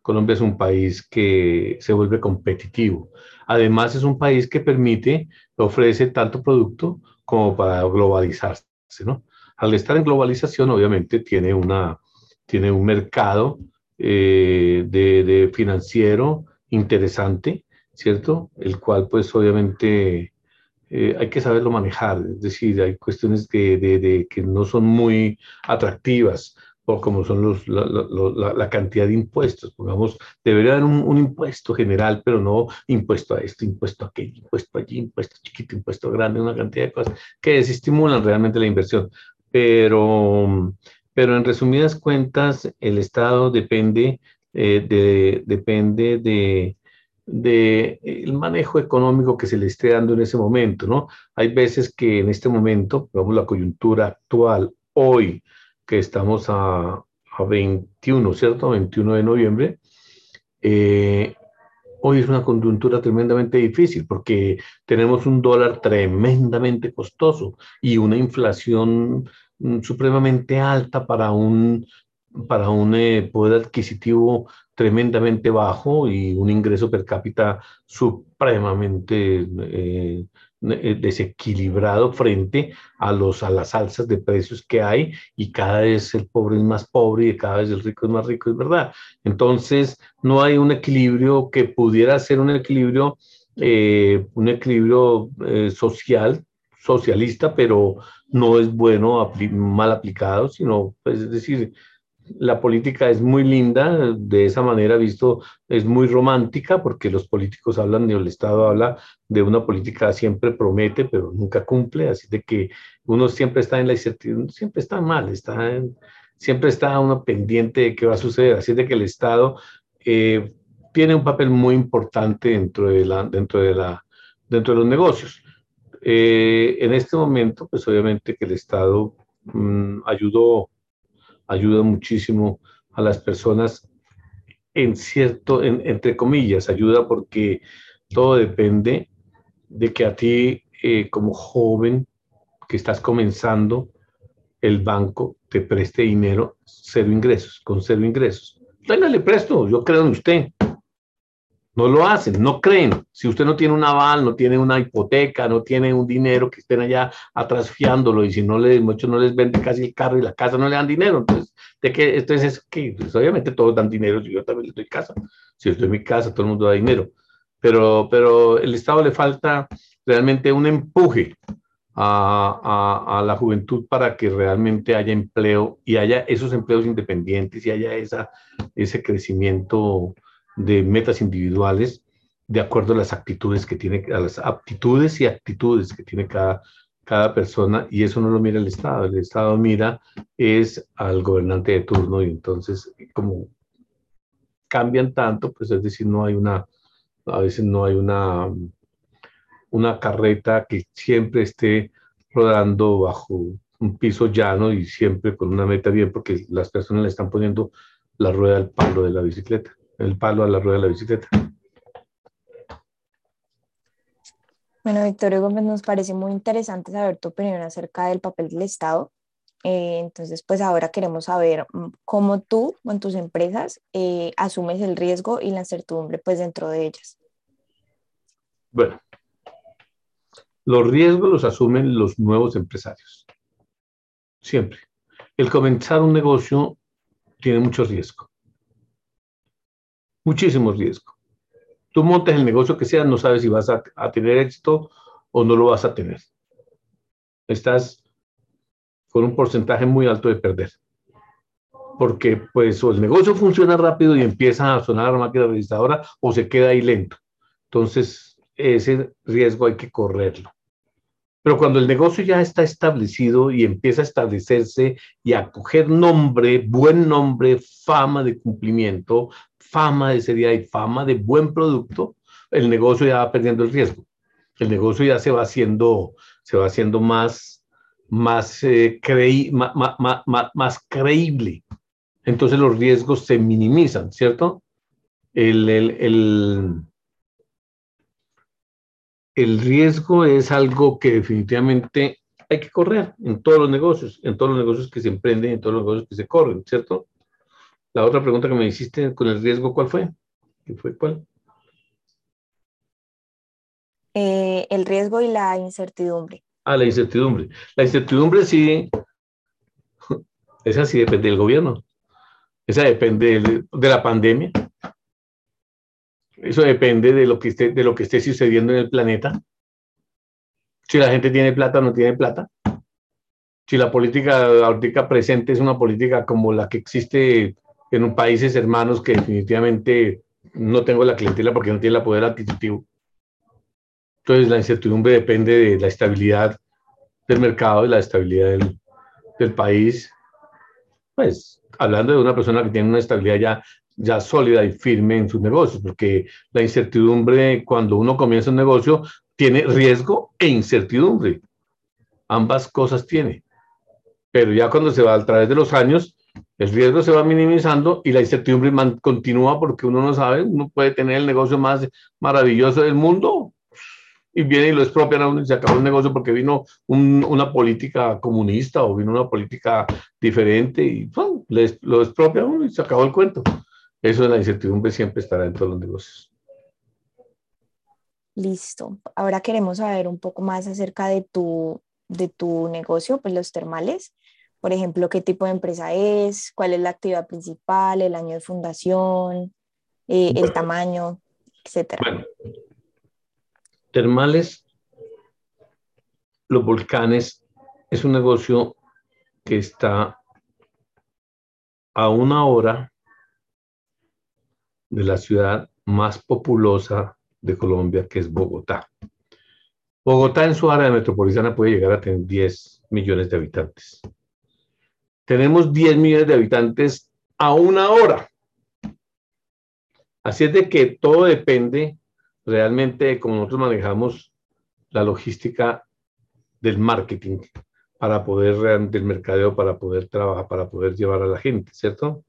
Colombia es un país que se vuelve competitivo. Además, es un país que permite, ofrece tanto producto como para globalizarse, ¿no? Al estar en globalización, obviamente, tiene, una, tiene un mercado eh, de, financiero interesante, ¿cierto? El cual, pues, obviamente, eh, hay que saberlo manejar. Es decir, hay cuestiones de, que no son muy atractivas o como son los, la, cantidad de impuestos. Pongamos, debería haber un, impuesto general, pero no impuesto a esto, impuesto a aquello, impuesto allí, impuesto chiquito, impuesto grande, una cantidad de cosas que desestimulan realmente la inversión. Pero, pero en resumidas cuentas, el Estado depende, eh, de, depende de, de el manejo económico que se le esté dando en ese momento, ¿no? Hay veces que en este momento, vamos, la coyuntura actual, hoy, que estamos a, a 21, ¿cierto? 21 de noviembre, eh, hoy es una coyuntura tremendamente difícil porque tenemos un dólar tremendamente costoso y una inflación supremamente alta para un, para un eh, poder adquisitivo tremendamente bajo y un ingreso per cápita supremamente eh, eh, desequilibrado frente a, los, a las alzas de precios que hay y cada vez el pobre es más pobre y cada vez el rico es más rico, es verdad. Entonces, no hay un equilibrio que pudiera ser un equilibrio, un equilibrio social, socialista, pero no es bueno, mal aplicado, sino, pues, es decir, la política es muy linda, de esa manera visto es muy romántica porque los políticos hablan, el Estado habla de una política siempre promete pero nunca cumple, así de que uno siempre está en la incertidumbre, siempre está mal, está siempre está uno pendiente de qué va a suceder, así de que el Estado eh, tiene un papel muy importante dentro de, dentro de, la, dentro de los negocios. Eh, en este momento, pues obviamente que el Estado mm, ayudó ayuda muchísimo a las personas en cierto, entre comillas, ayuda porque todo depende de que a ti eh, como joven que estás comenzando, el banco te preste dinero, cero ingresos, con cero ingresos. Venga, le presto, yo creo en usted. No lo hacen, no creen. Si usted no tiene un aval, no tiene una hipoteca, no tiene un dinero que estén allá atrás fiándolo y si no les, muchos no les vende casi el carro y la casa no le dan dinero. Entonces, ¿de qué? Entonces, es que pues, obviamente todos dan dinero, yo también le doy casa. Si estoy en mi casa, todo el mundo da dinero. Pero, pero el Estado le falta realmente un empuje a, a, a, la juventud para que realmente haya empleo y haya esos empleos independientes y haya esa, ese crecimiento de metas individuales de acuerdo a las actitudes que tiene, a las aptitudes y actitudes que tiene cada, cada persona, y eso no lo mira el Estado, el Estado mira es al gobernante de turno, y entonces como cambian tanto, pues es decir, no hay una, a veces no hay una, una carreta que siempre esté rodando bajo un piso llano y siempre con una meta bien, porque las personas le están poniendo la rueda al palo de la bicicleta el palo a la rueda de la bicicleta. Bueno, Victoria Gómez, nos parece muy interesante saber tu opinión acerca del papel del Estado. Eh, entonces, pues ahora queremos saber mm, cómo tú con tus empresas eh, asumes el riesgo y la incertidumbre pues dentro de ellas. Bueno, los riesgos los asumen los nuevos empresarios. Siempre. El comenzar un negocio tiene mucho riesgo muchísimo riesgo. Tú montas el negocio que sea, no sabes si vas a, tener éxito o no lo vas a tener. Estás con un porcentaje muy alto de perder. Porque pues o el negocio funciona rápido y empieza a sonar la máquina registradora o se queda ahí lento. Entonces, ese riesgo hay que correrlo. Pero cuando el negocio ya está establecido y empieza a establecerse y a coger nombre, buen nombre, fama de cumplimiento, fama de seriedad y fama de buen producto, el negocio ya va perdiendo el riesgo. El negocio ya se va haciendo, se va haciendo más, más, eh, más, creíble. Entonces los riesgos se minimizan, ¿cierto? el, el el riesgo es algo que definitivamente hay que correr en todos los negocios, en todos los negocios que se emprenden, en todos los negocios que se corren, ¿cierto? La otra pregunta que me hiciste con el riesgo, ¿cuál fue? ¿Qué fue cuál? Eh, el riesgo y la incertidumbre. Ah, la incertidumbre. La incertidumbre sí, esa sí depende del gobierno. Esa depende de la pandemia. Eso depende de lo que esté, de lo que esté sucediendo en el planeta. Si la gente tiene plata o no tiene plata. Si la política ahorita presente es una política como la que existe en países hermanos que definitivamente no tengo la clientela porque no tiene el poder adquisitivo. Entonces la incertidumbre depende de la estabilidad del mercado y la estabilidad del, del país. Pues hablando de una persona que tiene una estabilidad ya ya sólida y firme en sus negocios, porque la incertidumbre cuando uno comienza un negocio tiene riesgo e incertidumbre. Ambas cosas tiene. Pero ya cuando se va a través de los años, el riesgo se va minimizando y la incertidumbre continúa porque uno no sabe, uno puede tener el negocio más maravilloso del mundo y viene y lo expropian a uno y se acabó el negocio porque vino una política comunista o vino una política diferente y lo expropia a uno y se acabó el cuento. Eso de la incertidumbre siempre estará en todos los negocios. Listo. Ahora queremos saber un poco más acerca de tu, de tu negocio, pues los termales. Por ejemplo, qué tipo de empresa es, cuál es la actividad principal, el año de fundación, eh, el tamaño, etcétera. Bueno, termales, los volcanes, es un negocio que está a una hora de la ciudad más populosa de Colombia, que es Bogotá. Bogotá en su área metropolitana puede llegar a tener 10 millones de habitantes. Tenemos 10 millones de habitantes a una hora. Así es de que todo depende realmente de cómo nosotros manejamos la logística del marketing para poder, del mercadeo, para poder trabajar, para poder llevar a la gente, ¿cierto?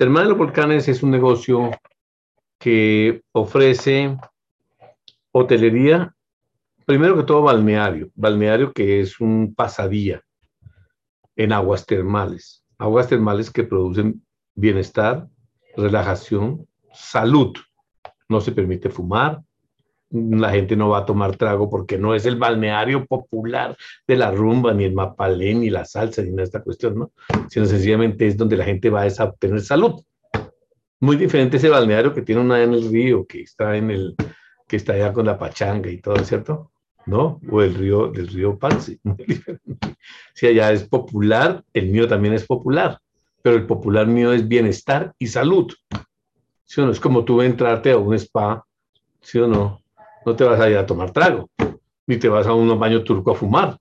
Termal de los Volcanes es un negocio que ofrece hotelería, primero que todo balneario, balneario que es un pasadía en aguas termales, aguas termales que producen bienestar, relajación, salud. No se permite fumar, la gente no va a tomar trago porque no es el balneario popular de la rumba, ni el mapalé, ni la salsa, ni esta cuestión, ¿no? Sino sencillamente es donde la gente va a obtener salud. Muy diferente ese balneario que tiene una en el río, que está en el, que está allá con la pachanga y todo, ¿cierto? ¿No? O el río, del río Pance. Si allá es popular, el mío también es popular, pero el popular mío es bienestar y salud. ¿Sí o no? Es como tú entrarte a un spa, ¿sí o no? No te vas a ir a tomar trago, ni te vas a un baño turco a fumar,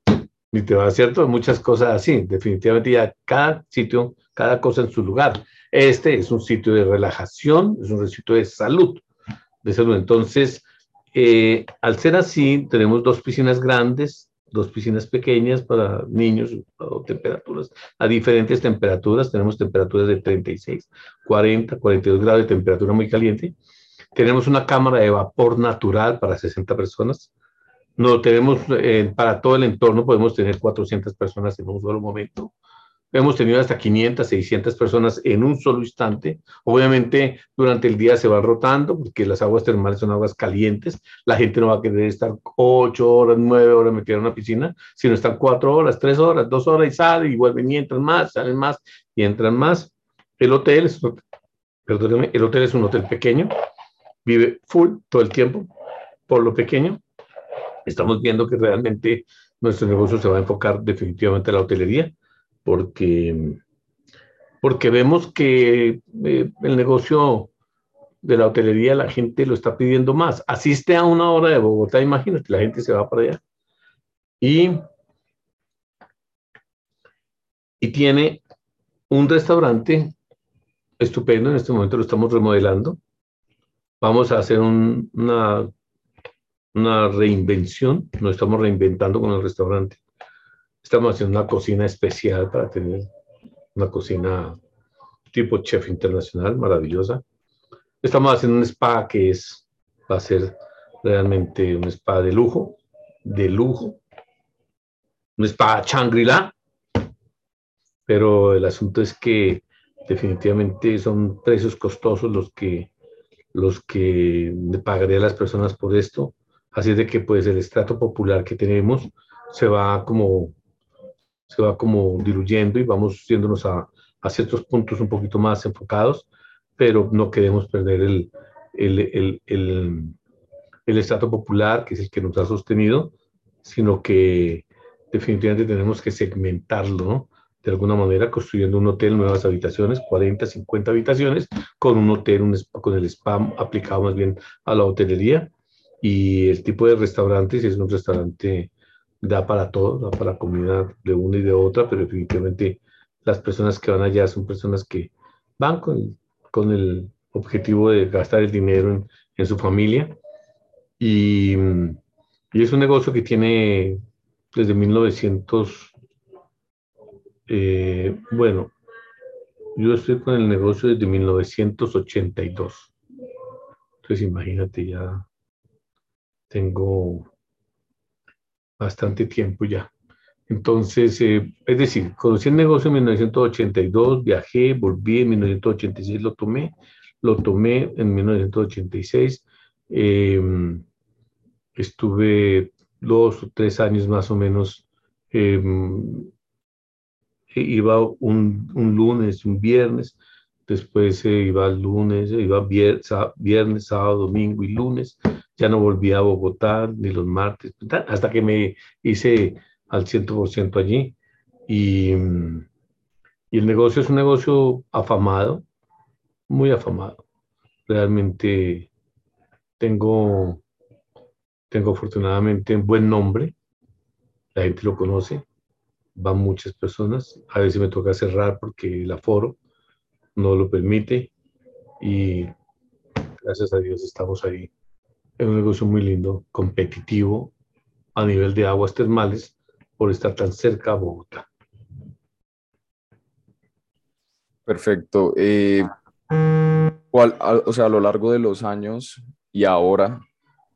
ni te vas, ¿cierto? Muchas cosas así. Definitivamente ya cada sitio, cada cosa en su lugar. Este es un sitio de relajación, es un sitio de salud, de salud. Entonces, eh, al ser así, tenemos dos piscinas grandes, dos piscinas pequeñas para niños a diferentes temperaturas. Tenemos temperaturas de 36, 40, 42 grados de temperatura muy caliente tenemos una cámara de vapor natural para 60 personas. No tenemos eh, para todo el entorno, podemos tener 400 personas en un solo momento. Hemos tenido hasta 500, 600 personas en un solo instante. Obviamente, durante el día se va rotando porque las aguas termales son aguas calientes. La gente no va a querer estar 8 horas, 9 horas metida en una piscina, sino estar 4 horas, 3 horas, 2 horas y salen y vuelven y entran más, salen más y entran más. El hotel es, el hotel es un hotel pequeño vive full todo el tiempo por lo pequeño. Estamos viendo que realmente nuestro negocio se va a enfocar definitivamente a la hotelería porque, porque vemos que eh, el negocio de la hotelería la gente lo está pidiendo más. Asiste a una hora de Bogotá, imagínate, la gente se va para allá. Y, y tiene un restaurante estupendo, en este momento lo estamos remodelando. Vamos a hacer una, una reinvención, no estamos reinventando con el restaurante. Estamos haciendo una cocina especial para tener una cocina tipo chef internacional, maravillosa. Estamos haciendo un spa que es, va a ser realmente un spa de lujo, de lujo, un spa Shangri-La, pero el asunto es que definitivamente son precios costosos los que, los que pagaría las personas por esto, así de que pues el estrato popular que tenemos se va como, se va como diluyendo y vamos yéndonos a, a ciertos puntos un poquito más enfocados, pero no queremos perder el, el, el, el, el estrato popular, que es el que nos ha sostenido, sino que definitivamente tenemos que segmentarlo, ¿no? De alguna manera construyendo un hotel, nuevas habitaciones, 40, 50 habitaciones, con un hotel, con el spam aplicado más bien a la hotelería. Y el tipo de restaurantes es un restaurante, da para todo, da para comida de una y de otra, pero definitivamente las personas que van allá son personas que van con, con el objetivo de gastar el dinero en, en su familia. Y, y, es un negocio que tiene desde 1900, eh, bueno, yo estoy con el negocio desde 1982. Entonces imagínate, ya tengo bastante tiempo ya. Entonces, eh, es decir, conocí el negocio en 1982, viajé, volví en 1986, lo tomé, lo tomé en 1986, em, estuve dos o tres años más o menos, em, iba un, un, lunes, un viernes, después eh, iba el lunes, iba viernes, sábado, domingo y lunes, ya no volví a Bogotá ni los martes, hasta que me hice al 100% allí. Y, y, el negocio es un negocio afamado, muy afamado. Realmente tengo, tengo afortunadamente un buen nombre, la gente lo conoce, van muchas personas, a veces me toca cerrar porque el aforo no lo permite y gracias a Dios estamos ahí. Es un negocio muy lindo, competitivo a nivel de aguas termales por estar tan cerca a Bogotá. Perfecto. Eh, ¿cuál, o sea, a lo largo de los años y ahora,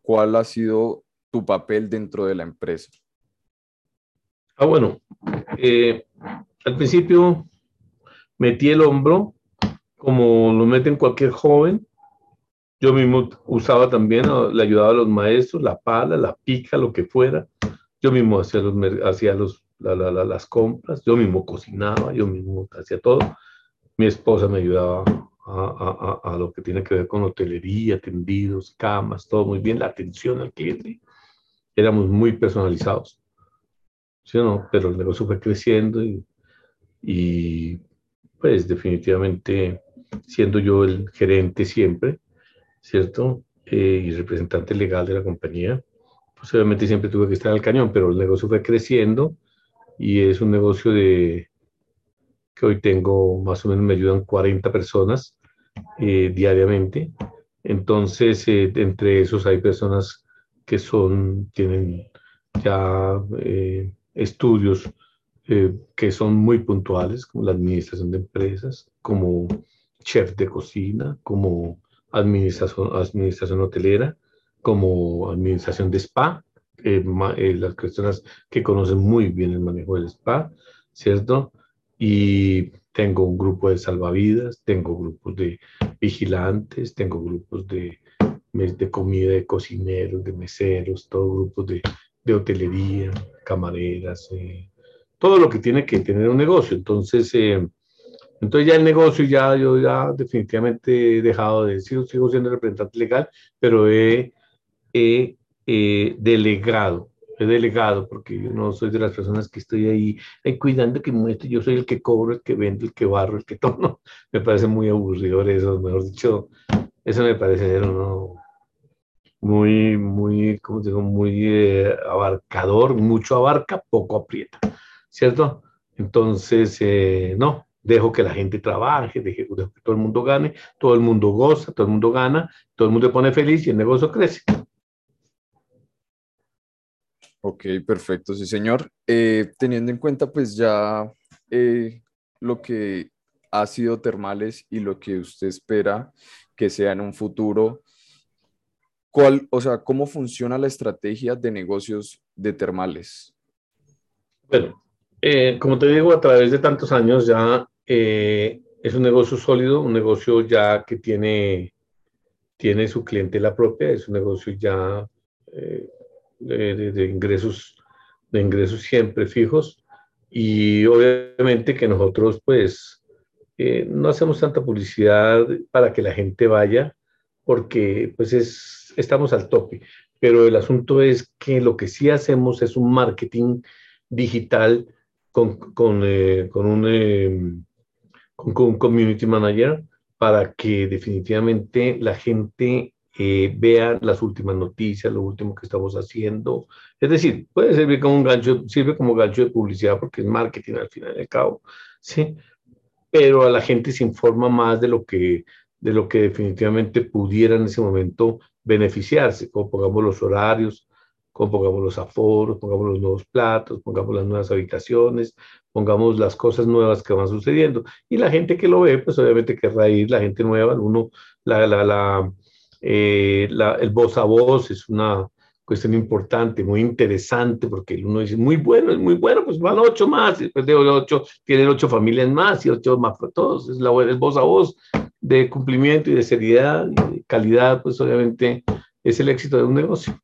¿cuál ha sido tu papel dentro de la empresa? Ah, bueno, eh, al principio metí el hombro, como lo meten cualquier joven. Yo mismo usaba también, le ayudaba a los maestros, la pala, la pica, lo que fuera. Yo mismo hacía, los, hacía los, las compras, yo mismo cocinaba, yo mismo hacía todo. Mi esposa me ayudaba a, a, a, lo que tiene que ver con hotelería, tendidos, camas, todo muy bien, la atención al cliente. Éramos muy personalizados, ¿sí o no? Pero el negocio fue creciendo y, y pues definitivamente siendo yo el gerente siempre, ¿cierto? Eh, y representante legal de la compañía, pues obviamente siempre tuve que estar al cañón, pero el negocio fue creciendo y es un negocio de que hoy tengo más o menos me ayudan 40 personas eh, diariamente. Entonces, eh, entre esos hay personas que son, tienen ya eh, estudios eh, que son muy puntuales, como la administración de empresas, como chef de cocina, como administración, administración hotelera, como administración de spa, eh, las personas que conocen muy bien el manejo del spa, ¿cierto? Y tengo un grupo de salvavidas, tengo grupos de vigilantes, tengo grupos de, de comida, de cocineros, de meseros, todos grupos de, de hotelería, camareras, eh, todo lo que tiene que tener un negocio. Entonces, eh, entonces ya el negocio, ya yo ya definitivamente he dejado de decir, sigo siendo representante legal, pero he he eh, delegado, he delegado, porque yo no soy de las personas que estoy ahí, cuidando que muestre, yo soy el que cobro, el que vende, el que barro, el que todo, no, me parece muy aburrido eso, mejor dicho, eso me parece, no, muy, muy, como digo, muy eh, abarcador, mucho abarca, poco aprieta, ¿cierto? Entonces, eh, no, dejo que la gente trabaje, dejo, que todo el mundo gane, todo el mundo goza, todo el mundo gana, todo el mundo se pone feliz y el negocio crece. Ok, perfecto, sí, señor. Eh, teniendo en cuenta, pues ya lo que ha sido Termales y lo que usted espera que sea en un futuro, ¿cuál, o sea, cómo funciona la estrategia de negocios de Termales? Bueno, eh, como te digo, a través de tantos años ya eh, es un negocio sólido, un negocio ya que tiene, tiene su clientela propia, es un negocio ya eh, de, ingresos, de ingresos siempre fijos y obviamente que nosotros pues no hacemos tanta publicidad para que la gente vaya porque pues es, estamos al tope, pero el asunto es que lo que sí hacemos es un marketing digital con, con, eh, con, un, eh, con, un community manager para que definitivamente la gente eh, vea las últimas noticias, lo último que estamos haciendo. Es decir, puede servir como un gancho, sirve como gancho de publicidad porque es marketing al final y al cabo, ¿sí? Pero a la gente se informa más de lo que, de lo que definitivamente pudiera en ese momento beneficiarse, como pongamos los horarios, pongamos los aforos, pongamos los nuevos platos, pongamos las nuevas habitaciones, pongamos las cosas nuevas que van sucediendo. Y la gente que lo ve, pues obviamente querrá ir, la gente nueva, uno, la, la, la, eh, el voz a voz es una cuestión importante, muy interesante, porque uno dice, muy bueno, es muy bueno, pues van ocho más, y después de ocho, tienen ocho familias más y ocho más para todos, es la es voz a voz de cumplimiento y de seriedad y de calidad, pues obviamente es el éxito de un negocio.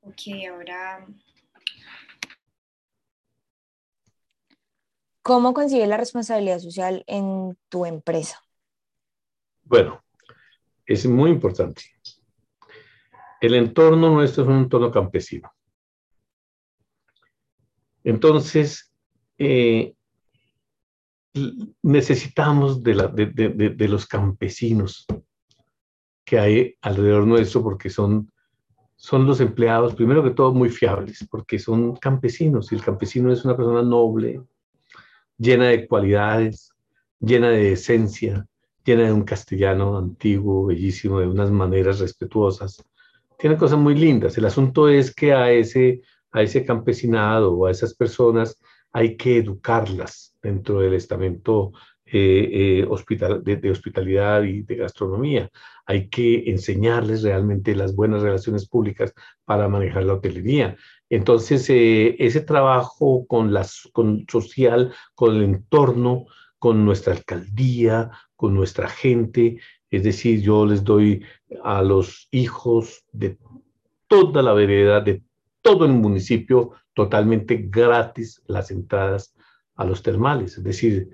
Ok, ahora... ¿Cómo consigues la responsabilidad social en tu empresa? Bueno, es muy importante. El entorno nuestro es un entorno campesino. Entonces, eh, necesitamos de, los campesinos que hay alrededor nuestro porque son son los empleados, primero que todo, muy fiables, porque son campesinos y el campesino es una persona noble, llena de cualidades, llena de esencia, de un castellano antiguo, bellísimo, de unas maneras respetuosas. Tiene cosas muy lindas. El asunto es que a ese, a ese campesinado o a esas personas hay que educarlas dentro del estamento eh, eh, hospital, de, hospitalidad y de gastronomía. Hay que enseñarles realmente las buenas relaciones públicas para manejar la hotelería. Entonces, eh, ese trabajo con, las, con social, con el entorno, con nuestra alcaldía, con nuestra gente, es decir, yo les doy a los hijos de toda la vereda, de todo el municipio, totalmente gratis las entradas a los termales. Es decir,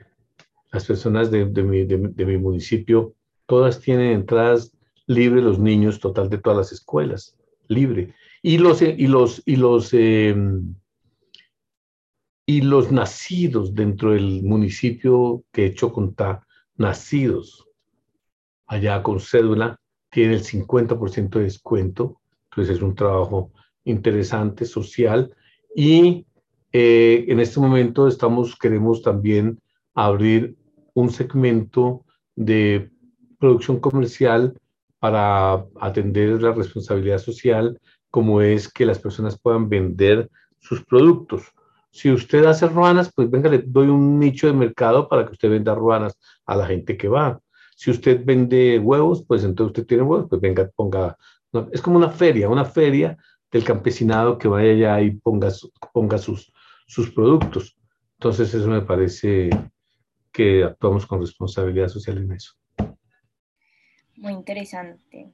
las personas de, mi, municipio, todas tienen entradas libres, los niños, total de todas las escuelas, libre. Y los, y los, y los, em, y los nacidos dentro del municipio que hecho contar, nacidos allá con cédula, tienen el 50% de descuento. Entonces es un trabajo interesante, social. Y eh, en este momento estamos, queremos también abrir un segmento de producción comercial para atender la responsabilidad social, como es que las personas puedan vender sus productos. Si usted hace ruanas, pues venga, le doy un nicho de mercado para que usted venda ruanas a la gente que va. Si usted vende huevos, pues entonces usted tiene huevos, pues venga, ponga. es como una feria, una feria del campesinado que vaya allá y ponga, ponga sus, sus productos. Entonces, eso me parece que actuamos con responsabilidad social en eso. Muy interesante.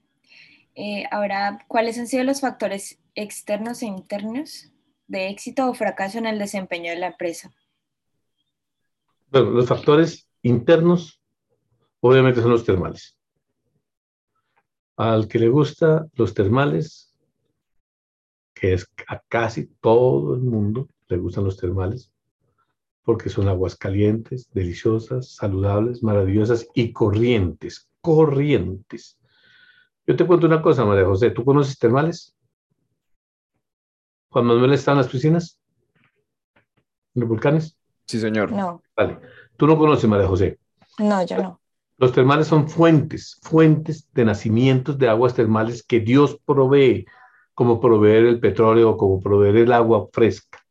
Eh, ahora, ¿cuáles han sido los factores externos e internos de éxito o fracaso en el desempeño de la empresa? Bueno, los factores internos obviamente son los termales. Al que le gusta los termales, que es a casi todo el mundo le gustan los termales, porque son aguas calientes, deliciosas, saludables, maravillosas y corrientes, corrientes. Yo te cuento una cosa, María José, ¿tú conoces termales? Juan Manuel está en las piscinas, en los volcanes. Sí, señor. No, Vale. ¿Tú no conoces, María José? no, yo no. Los termales son fuentes, fuentes de nacimientos de aguas termales que Dios provee, como proveer el petróleo, como proveer el agua fresca.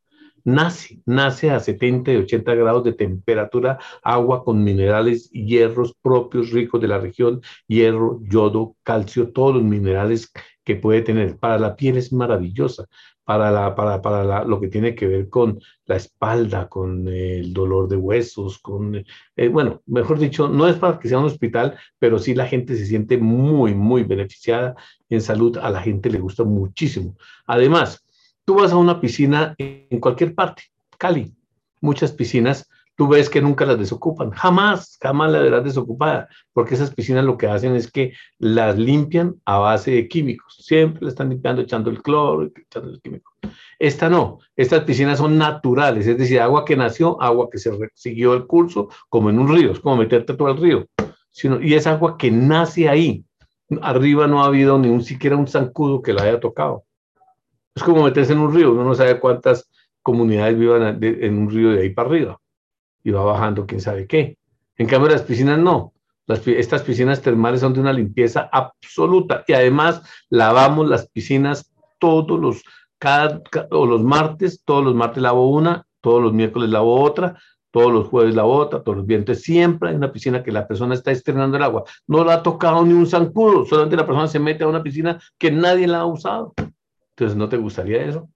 Nace, nace a 70 y 80 grados de temperatura, agua con minerales y hierros propios, ricos de la región, hierro, yodo, calcio, todos los minerales que puede tener. Para la piel es maravillosa, para, la, para, para la- lo que tiene que ver con la espalda, con el dolor de huesos, con, eh, bueno, mejor dicho, no es para que sea un hospital, pero sí la gente se siente muy, muy beneficiada en salud, a la gente le gusta muchísimo. Además, tú vas a una piscina en cualquier parte, Cali, muchas piscinas, tú ves que nunca las desocupan, jamás, jamás la verás desocupada, porque esas piscinas lo que hacen es que las limpian a base de químicos, siempre la están limpiando echando el cloro, echando el químico. Esta no, estas piscinas son naturales, es decir, agua que nació, agua que se siguió el curso, como en un río, es como meterte todo al río, sino, y es agua que nace ahí. Arriba no ha habido ni un siquiera un zancudo que la haya tocado. Es como meterse en un río, uno no sabe cuántas comunidades vivan en un río de ahí para arriba y va bajando quién sabe qué. En cambio, las piscinas no. Estas piscinas termales son de una limpieza absoluta y además lavamos las piscinas todos los, cada, ca- o los martes, todos los martes lavo una, todos los miércoles lavo otra, todos los jueves lavo otra, todos los viernes. Siempre hay una piscina que la persona está estrenando el agua. No la ha tocado ni un zancudo, solamente la persona se mete a una piscina que nadie la ha usado. Entonces, ¿no te gustaría eso?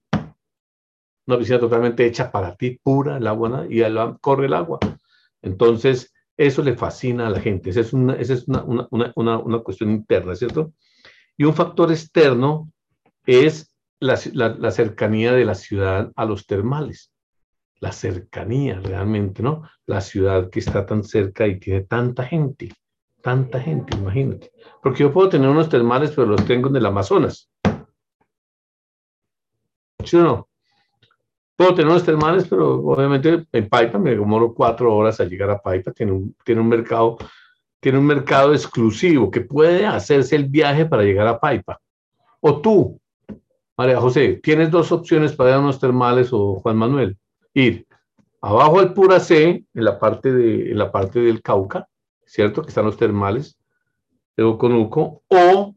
Una piscina totalmente hecha para ti, pura, el agua, y corre el agua. Entonces, eso le fascina a la gente. Esa es una, esa es una, una, una cuestión interna, ¿cierto? Y un factor externo es la, la, la cercanía de la ciudad a los termales. La cercanía realmente, ¿no? La ciudad que está tan cerca y tiene tanta gente, tanta gente, imagínate. Porque yo puedo tener unos termales, pero los tengo en el Amazonas. ¿Sí o no? Puedo tener unos termales, pero obviamente en Paipa me demoro cuatro horas a llegar a Paipa. Tiene un, tiene un mercado, tiene un mercado exclusivo que puede hacerse el viaje para llegar a Paipa. O tú, María José, tienes dos opciones para ir a unos termales o Juan Manuel. Ir abajo al Pura C, en la parte, de, en la parte del Cauca, ¿cierto? Que están los termales de Oconuco, o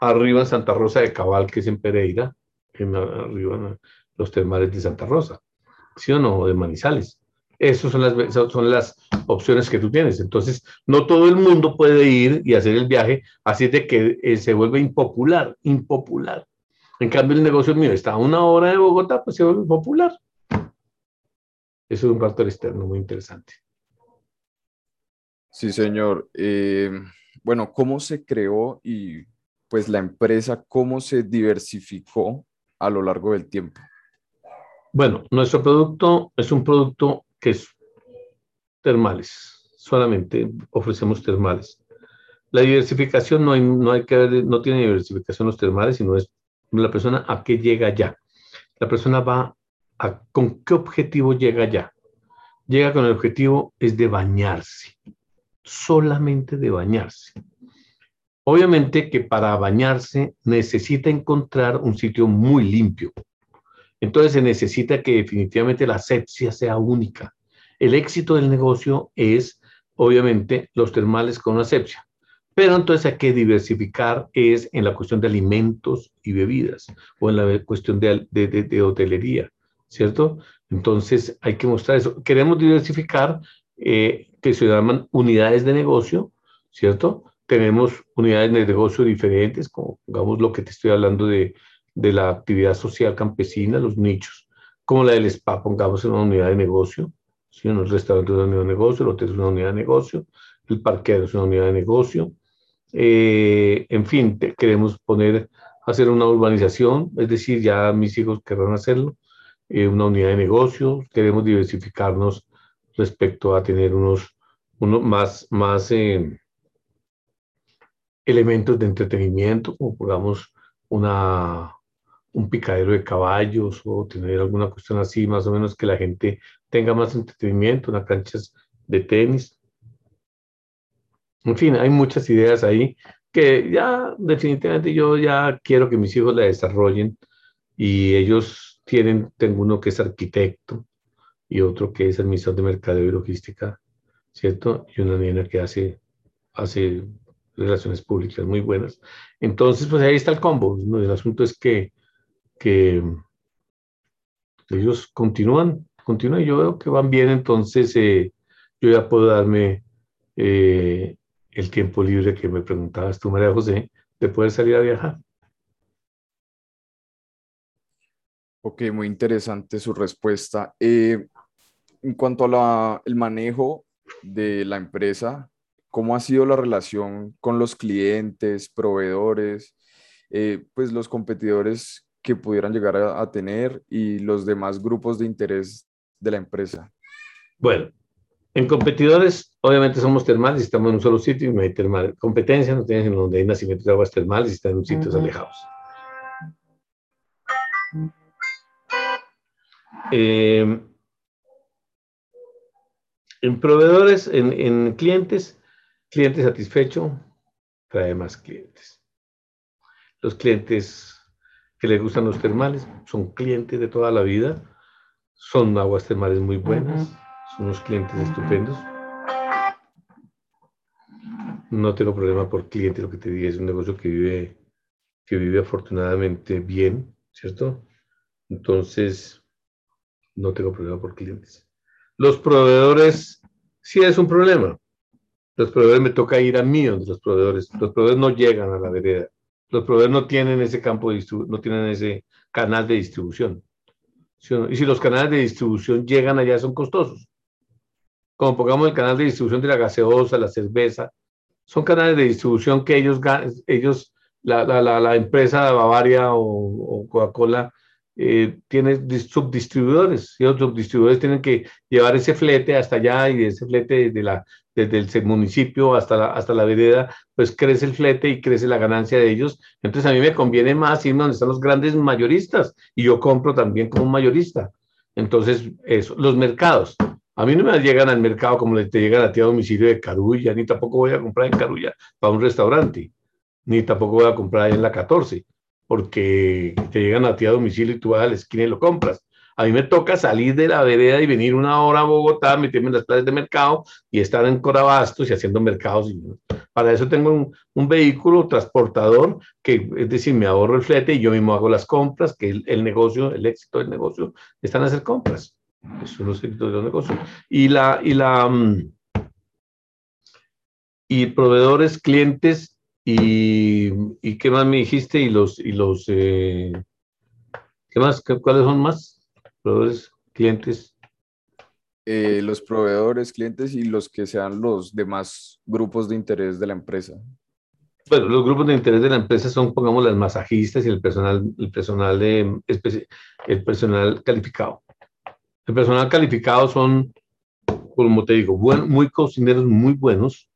arriba en Santa Rosa de Cabal, que es en Pereira, en, arriba los termales de Santa Rosa, ¿sí o no? De Manizales. Esas son las, son las opciones que tú tienes. Entonces, no todo el mundo puede ir y hacer el viaje, así de que eh, se vuelve impopular, impopular. En cambio, el negocio mío está a una hora de Bogotá, pues se vuelve popular. Eso es un factor externo muy interesante. Sí, señor. Eh, bueno, ¿cómo se creó y pues la empresa, cómo se diversificó a lo largo del tiempo? Bueno, nuestro producto es un producto que es termales, solamente ofrecemos termales. La diversificación no no que tiene diversificación los termales, sino es la persona a qué llega ya. La persona va a con qué objetivo llega ya. Llega con el objetivo es de bañarse, solamente de bañarse. Obviamente que para bañarse necesita encontrar un sitio muy limpio. Entonces se necesita que definitivamente la asepsia sea única. El éxito del negocio es, obviamente, los termales con asepsia. Pero entonces hay que diversificar es en la cuestión de alimentos y bebidas o en la cuestión de, de, de, de hotelería, ¿cierto? Entonces hay que mostrar eso. Queremos diversificar eh, que se llaman unidades de negocio, ¿cierto? Tenemos unidades de negocio diferentes, como digamos lo que te estoy hablando de, de la actividad social campesina, los nichos, como la del spa, pongamos en una unidad de negocio, ¿sí? el restaurante es una unidad de negocio, el hotel es una unidad de negocio, el parqueo es una unidad de negocio, eh, en fin, queremos poner, hacer una urbanización, es decir, ya mis hijos querrán hacerlo, eh, una unidad de negocio, queremos diversificarnos respecto a tener unos, unos más, más eh, elementos de entretenimiento, como pongamos una, un picadero de caballos o tener alguna cuestión así, más o menos que la gente tenga más entretenimiento, unas canchas de tenis. En fin, hay muchas ideas ahí que ya definitivamente yo ya quiero que mis hijos la desarrollen y ellos tienen, tengo uno que es arquitecto y otro que es administrador de mercado y logística, ¿cierto? Y una niña que hace, hace relaciones públicas muy buenas. Entonces, pues ahí está el combo. El asunto es que, que ellos continúan, continúan yo veo que van bien, entonces eh, yo ya puedo darme eh, el tiempo libre que me preguntabas tú, María José, de poder salir a viajar. Ok, muy interesante su respuesta. Eh, en cuanto al manejo de la empresa, ¿cómo ha sido la relación con los clientes, proveedores, pues los competidores que pudieran llegar a, tener y los demás grupos de interés de la empresa? Bueno, en competidores, obviamente somos termales y estamos en un solo sitio y no hay termal. Competencia no tienes en donde hay nacimiento de aguas termales y están en sitios alejados. Eh, en proveedores, en, clientes, cliente satisfecho trae más clientes. Los clientes que les gustan los termales son clientes de toda la vida, son aguas termales muy buenas, son unos clientes estupendos. No tengo problema por cliente, lo que te digo es un negocio que vive, que vive afortunadamente bien, ¿cierto? Entonces, no tengo problema por clientes. Los proveedores, sí es un problema. Los proveedores me toca ir a mí donde los proveedores. Los proveedores no llegan a la vereda. Los proveedores no tienen ese campo no tienen ese canal de distribución. Y si los canales de distribución llegan allá son costosos. Como pongamos el canal de distribución de la gaseosa, la cerveza, son canales de distribución que ellos, ellos la, la, la, empresa Bavaria o, o Coca-Cola eh, tiene subdistribuidores y los subdistribuidores tienen que llevar ese flete hasta allá y ese flete desde, la, desde el municipio hasta la, hasta la vereda, pues crece el flete y crece la ganancia de ellos. Entonces a mí me conviene más irme donde están los grandes mayoristas y yo compro también como mayorista. Entonces, eso, los mercados. A mí no me llegan al mercado como te llegan a ti a domicilio de Carulla, ni tampoco voy a comprar en Carulla para un restaurante, ni tampoco voy a comprar en la 14 porque te llegan a ti a domicilio y tú vas a la esquina y lo compras. A mí me toca salir de la vereda y venir una hora a Bogotá, meterme en las plazas de mercado y estar en Corabastos y haciendo mercados. Para eso tengo un, vehículo transportador que, es decir, me ahorro el flete y yo mismo hago las compras, que el, negocio, el éxito del negocio, están a hacer compras. Eso es los éxitos de los negocios. Y la, y la, mm, y proveedores, clientes, ¿Y, qué más me dijiste? ¿Y los, y los eh, qué más? ¿Cuáles son más? Proveedores, clientes. Eh, los proveedores, clientes y los que sean los demás grupos de interés de la empresa. Bueno, los grupos de interés de la empresa son, pongamos, las masajistas y el personal, el personal de el personal calificado. El personal calificado son, como te digo, muy cocineros muy buenos,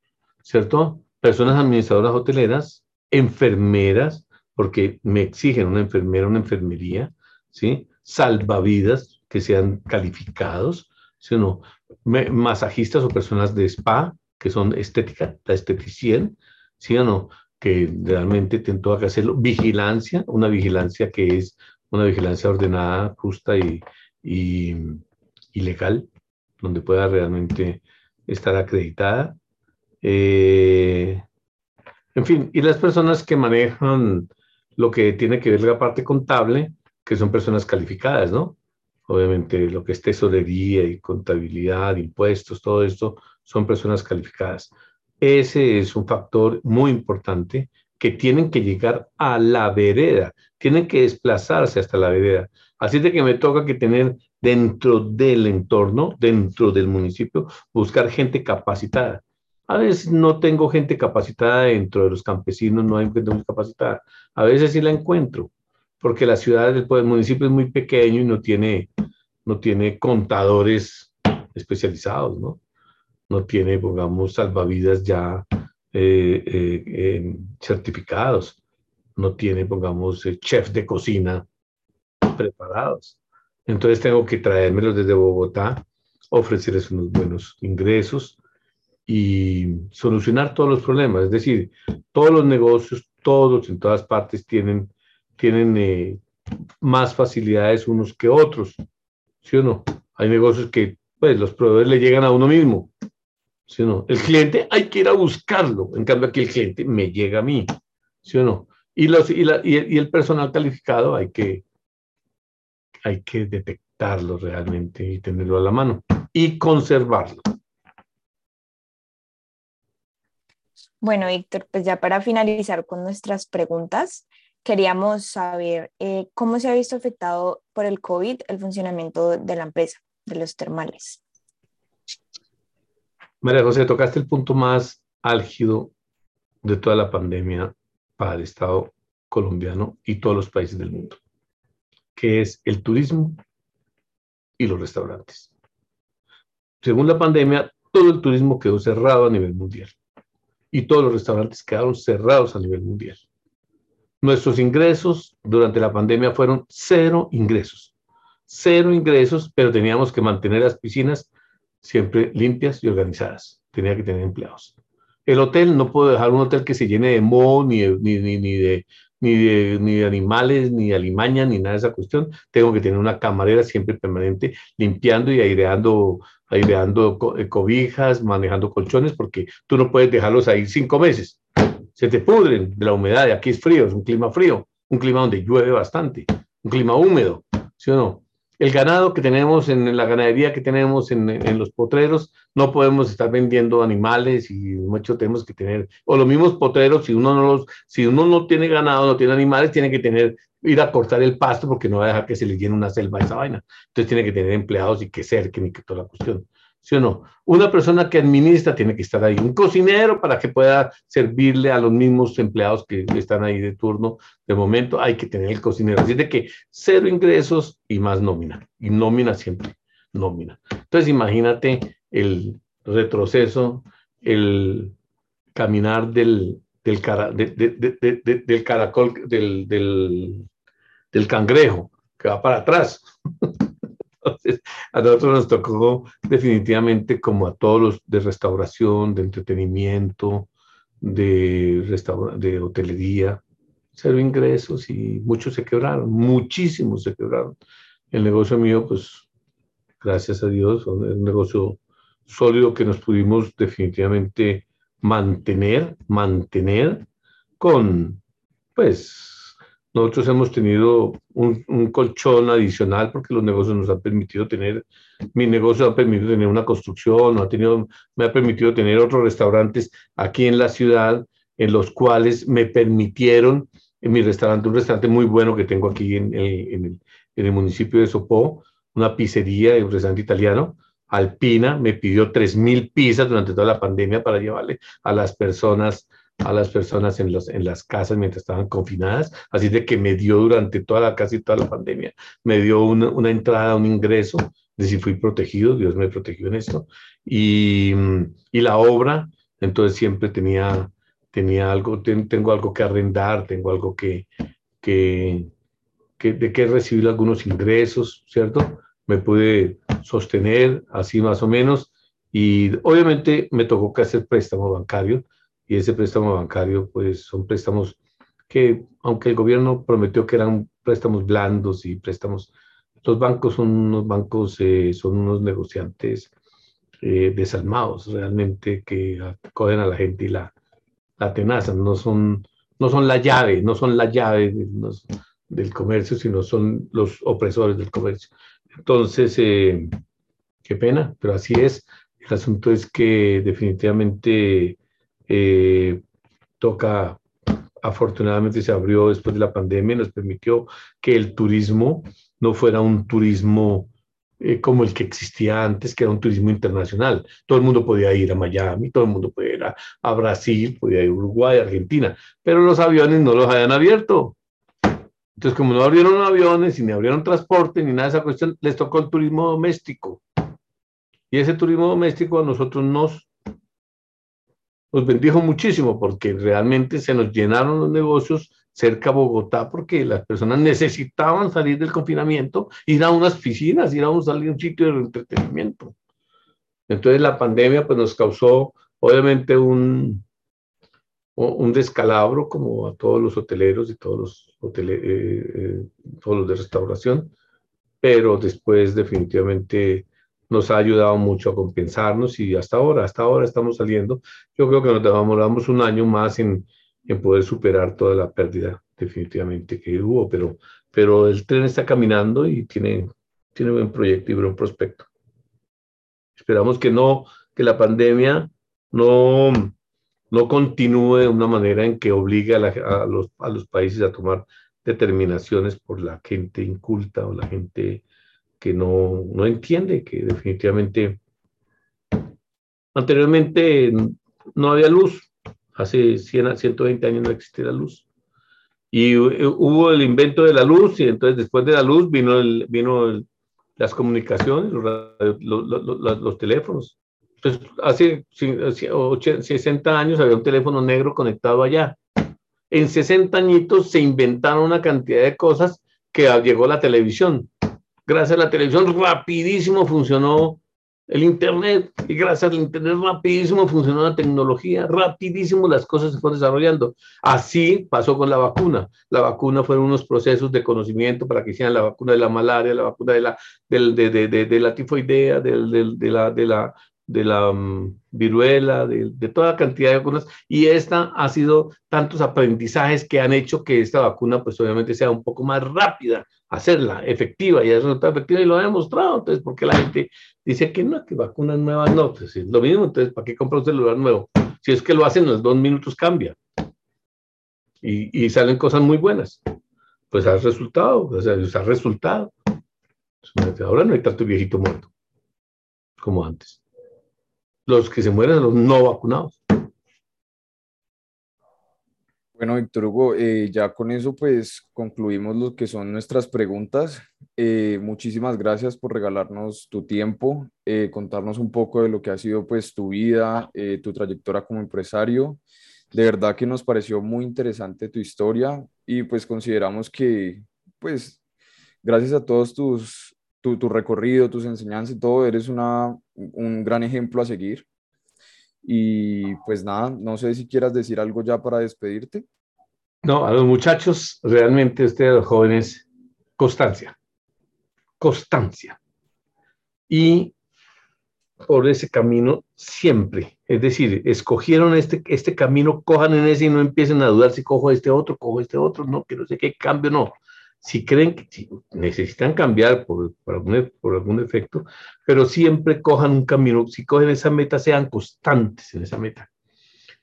¿cierto? personas administradoras hoteleras, enfermeras, porque me exigen una enfermera, una enfermería, ¿sí? Salvavidas que sean calificados, ¿sí no? masajistas o personas de spa, que son estética, la esteticien, ¿sí o? Que realmente tengo que hacerlo. Vigilancia, una vigilancia que es una vigilancia ordenada, justa y, y, y legal, donde pueda realmente estar acreditada. Eh, en fin, y las personas que manejan lo que tiene que ver la parte contable, que son personas calificadas, ¿no? Obviamente lo que es tesorería y contabilidad, impuestos, todo esto son personas calificadas. Ese es un factor muy importante que tienen que llegar a la vereda, tienen que desplazarse hasta la vereda. Así de que me toca que tener dentro del entorno, dentro del municipio, buscar gente capacitada. A veces no tengo gente capacitada dentro de los campesinos, no hay gente capacitada. A veces sí la encuentro, porque la ciudad, del municipio es muy pequeño y no tiene, no tiene contadores especializados, ¿no? No tiene, pongamos, salvavidas ya eh, eh, certificados. No tiene, pongamos, eh, chef de cocina preparados. Entonces tengo que traérmelos desde Bogotá, ofrecerles unos buenos ingresos y solucionar todos los problemas. Es decir, todos los negocios, todos en todas partes tienen, tienen eh, más facilidades unos que otros. ¿Sí o no? Hay negocios que pues, los proveedores le llegan a uno mismo. ¿Sí o no? El cliente hay que ir a buscarlo. En cambio, aquí el cliente me llega a mí. ¿Sí o no? Y, los, y, y el personal calificado hay que, hay que detectarlo realmente y tenerlo a la mano y conservarlo. Bueno, Víctor, pues ya para finalizar con nuestras preguntas, queríamos saber eh, cómo se ha visto afectado por el COVID el funcionamiento de la empresa, de los termales. María José, tocaste el punto más álgido de toda la pandemia para el Estado colombiano y todos los países del mundo, que es el turismo y los restaurantes. Según la pandemia, todo el turismo quedó cerrado a nivel mundial y todos los restaurantes quedaron cerrados a nivel mundial. Nuestros ingresos durante la pandemia fueron cero ingresos, cero ingresos, pero teníamos que mantener las piscinas siempre limpias y organizadas. Tenía que tener empleados. El hotel, no puedo dejar un hotel que se llene de moho, ni, ni, ni, ni de, ni, de, ni de animales, ni de alimaña, ni nada de esa cuestión. Tengo que tener una camarera siempre permanente limpiando y aireando, aireando eh, cobijas, manejando colchones, porque tú no puedes dejarlos ahí cinco meses. Se te pudren de la humedad. Aquí es frío, es un clima frío, un clima donde llueve bastante, un clima húmedo, ¿sí o no? el ganado que tenemos en la ganadería que tenemos en, los potreros, no podemos estar vendiendo animales y mucho tenemos que tener, o los mismos potreros, si uno no los, si uno no tiene ganado, no tiene animales, tiene que tener, ir a cortar el pasto porque no va a dejar que se le llene una selva esa vaina. Entonces tiene que tener empleados y que cerquen y que toda la cuestión. ¿Sí o no? Una persona que administra tiene que estar ahí, un cocinero para que pueda servirle a los mismos empleados que están ahí de turno. De momento hay que tener el cocinero. Así de que cero ingresos y más nómina. Y nómina siempre, nómina. Entonces imagínate el retroceso, el caminar del, caracol, del cangrejo, que va para atrás. Entonces, a nosotros nos tocó definitivamente como a todos los de restauración, de entretenimiento, de, de hotelería, cero ingresos y muchos se quebraron, muchísimos se quebraron. El negocio mío, pues, gracias a Dios, es un negocio sólido que nos pudimos definitivamente mantener, mantener con, pues, nosotros hemos tenido un, colchón adicional porque los negocios nos han permitido tener, mi negocio ha permitido tener una construcción, ha tenido, me ha permitido tener otros restaurantes aquí en la ciudad en los cuales me permitieron, en mi restaurante, un restaurante muy bueno que tengo aquí en, en, el, municipio de Sopó, una pizzería, un restaurante italiano, Alpina, me pidió 3.000 pizzas durante toda la pandemia para llevarle a las personas a las personas en, los, en las casas mientras estaban confinadas, así de que me dio durante toda la, casi toda la pandemia, me dio una, entrada, un ingreso, de si fui protegido, Dios me protegió en esto, y, y la obra, entonces siempre tenía, tenía algo, tengo algo que arrendar, tengo algo que, que, que, de que recibir algunos ingresos, ¿cierto? Me pude sostener así más o menos, y obviamente me tocó que hacer préstamo bancario, y ese préstamo bancario, pues son préstamos que, aunque el gobierno prometió que eran préstamos blandos y préstamos, los bancos son unos bancos, eh, son unos negociantes eh, desalmados realmente que cogen a la gente y la, la tenazan, no son, no son la llave, no son la llave del comercio, sino son los opresores del comercio. Entonces, eh, qué pena, pero así es. El asunto es que definitivamente eh, toca, afortunadamente se abrió después de la pandemia, nos permitió que el turismo no fuera un turismo eh, como el que existía antes, que era un turismo internacional. Todo el mundo podía ir a Miami, todo el mundo podía ir a, Brasil, podía ir a Uruguay, Argentina, pero los aviones no los habían abierto. Entonces, como no abrieron aviones y ni abrieron transporte ni nada de esa cuestión, les tocó el turismo doméstico. Y ese turismo doméstico a nosotros nos nos bendijo muchísimo porque realmente se nos llenaron los negocios cerca a Bogotá porque las personas necesitaban salir del confinamiento, ir a unas piscinas, ir a un, salir a un sitio de entretenimiento. Entonces la pandemia pues nos causó obviamente un, un descalabro como a todos los hoteleros y todos los, eh, eh, todos los de restauración, pero después definitivamente nos ha ayudado mucho a compensarnos y hasta ahora, hasta ahora estamos saliendo. Yo creo que nos demoramos un año más en, en poder superar toda la pérdida definitivamente que hubo, pero, pero el tren está caminando y tiene, tiene buen proyecto y buen prospecto. Esperamos que no, que la pandemia no, no continúe de una manera en que obligue a, a, los, a los países a tomar determinaciones por la gente inculta o la gente que no, no entiende, que definitivamente anteriormente no había luz, hace 100 120 años no existía la luz. Y hubo el invento de la luz y entonces después de la luz vino, vino las comunicaciones, los, los, los, teléfonos. Entonces, hace 60 años había un teléfono negro conectado allá. En 60 añitos se inventaron una cantidad de cosas que llegó la televisión gracias a la televisión rapidísimo funcionó el Internet y gracias al Internet rapidísimo funcionó la tecnología, rapidísimo las cosas se fueron desarrollando. Así pasó con la vacuna. La vacuna fueron unos procesos de conocimiento para que hicieran la vacuna de la malaria, la vacuna de la, de, de, de, la tifoidea, de, la, de la, de la mm, viruela, de, toda cantidad de vacunas, y esta ha sido tantos aprendizajes que han hecho que esta vacuna, pues obviamente sea un poco más rápida, hacerla efectiva y es resultado efectiva, y lo ha demostrado, entonces, porque la gente dice que no, que vacunas nuevas no, pues es lo mismo, entonces, ¿para qué compra un celular nuevo? Si es que lo hacen en los dos minutos cambia, y, salen cosas muy buenas, pues ha resultado, o sea, ha resultado. Ahora no hay tanto viejito muerto como antes los que se mueren los no vacunados. Bueno, Víctor Hugo, eh, ya con eso pues concluimos lo que son nuestras preguntas. Eh, muchísimas gracias por regalarnos tu tiempo, eh, contarnos un poco de lo que ha sido pues tu vida, tu trayectoria como empresario. De verdad que nos pareció muy interesante tu historia y pues consideramos que pues gracias a todos tus tu, tu, recorrido, tus enseñanzas y todo, eres una, un gran ejemplo a seguir. Y pues nada, no sé si quieras decir algo ya para despedirte. No, a los muchachos, realmente ustedes, los jóvenes, constancia, constancia. Y por ese camino siempre, es decir, escogieron este, este camino, cojan en ese y no empiecen a dudar si cojo este otro, cojo este otro, no, que no sé qué cambio, no si creen que necesitan cambiar por, por, algún, por algún efecto, pero siempre cojan un camino, si cogen esa meta, sean constantes en esa meta,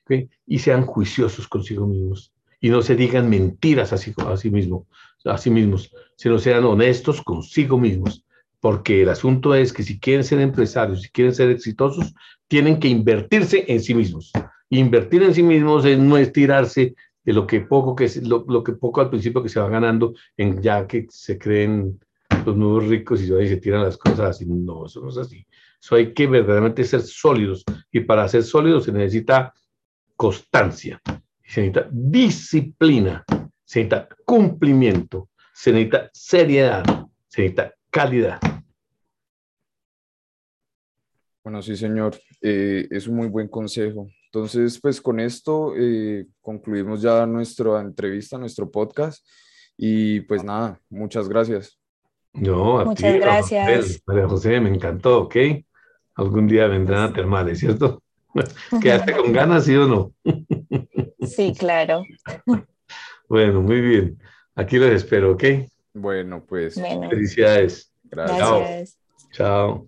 ¿okay? y sean juiciosos consigo mismos, y no se digan mentiras a a sí, mismo, a sí mismos, sino sean honestos consigo mismos, porque el asunto es que si quieren ser empresarios, si quieren ser exitosos, tienen que invertirse en sí mismos. Invertir en sí mismos es no estirarse de lo que poco que lo, lo, que poco al principio que se va ganando en ya que se creen los nuevos ricos y se tiran las cosas así. No, eso no es así. Eso hay que verdaderamente ser sólidos y para ser sólidos se necesita constancia, se necesita disciplina, se necesita cumplimiento, se necesita seriedad, se necesita calidad. Bueno, sí, señor, eh, es un muy buen consejo. Entonces, pues con esto eh, concluimos ya nuestra entrevista, nuestro podcast. Y pues nada, muchas gracias. No, a muchas gracias. María José, me encantó, ¿ok? Algún día vendrán a Termales, ¿cierto? Quedaste con ganas, ¿sí o no? Sí, claro. Bueno, muy bien. Aquí los espero, ¿ok? Bueno, pues. Felicidades. Gracias. Chao. Chao.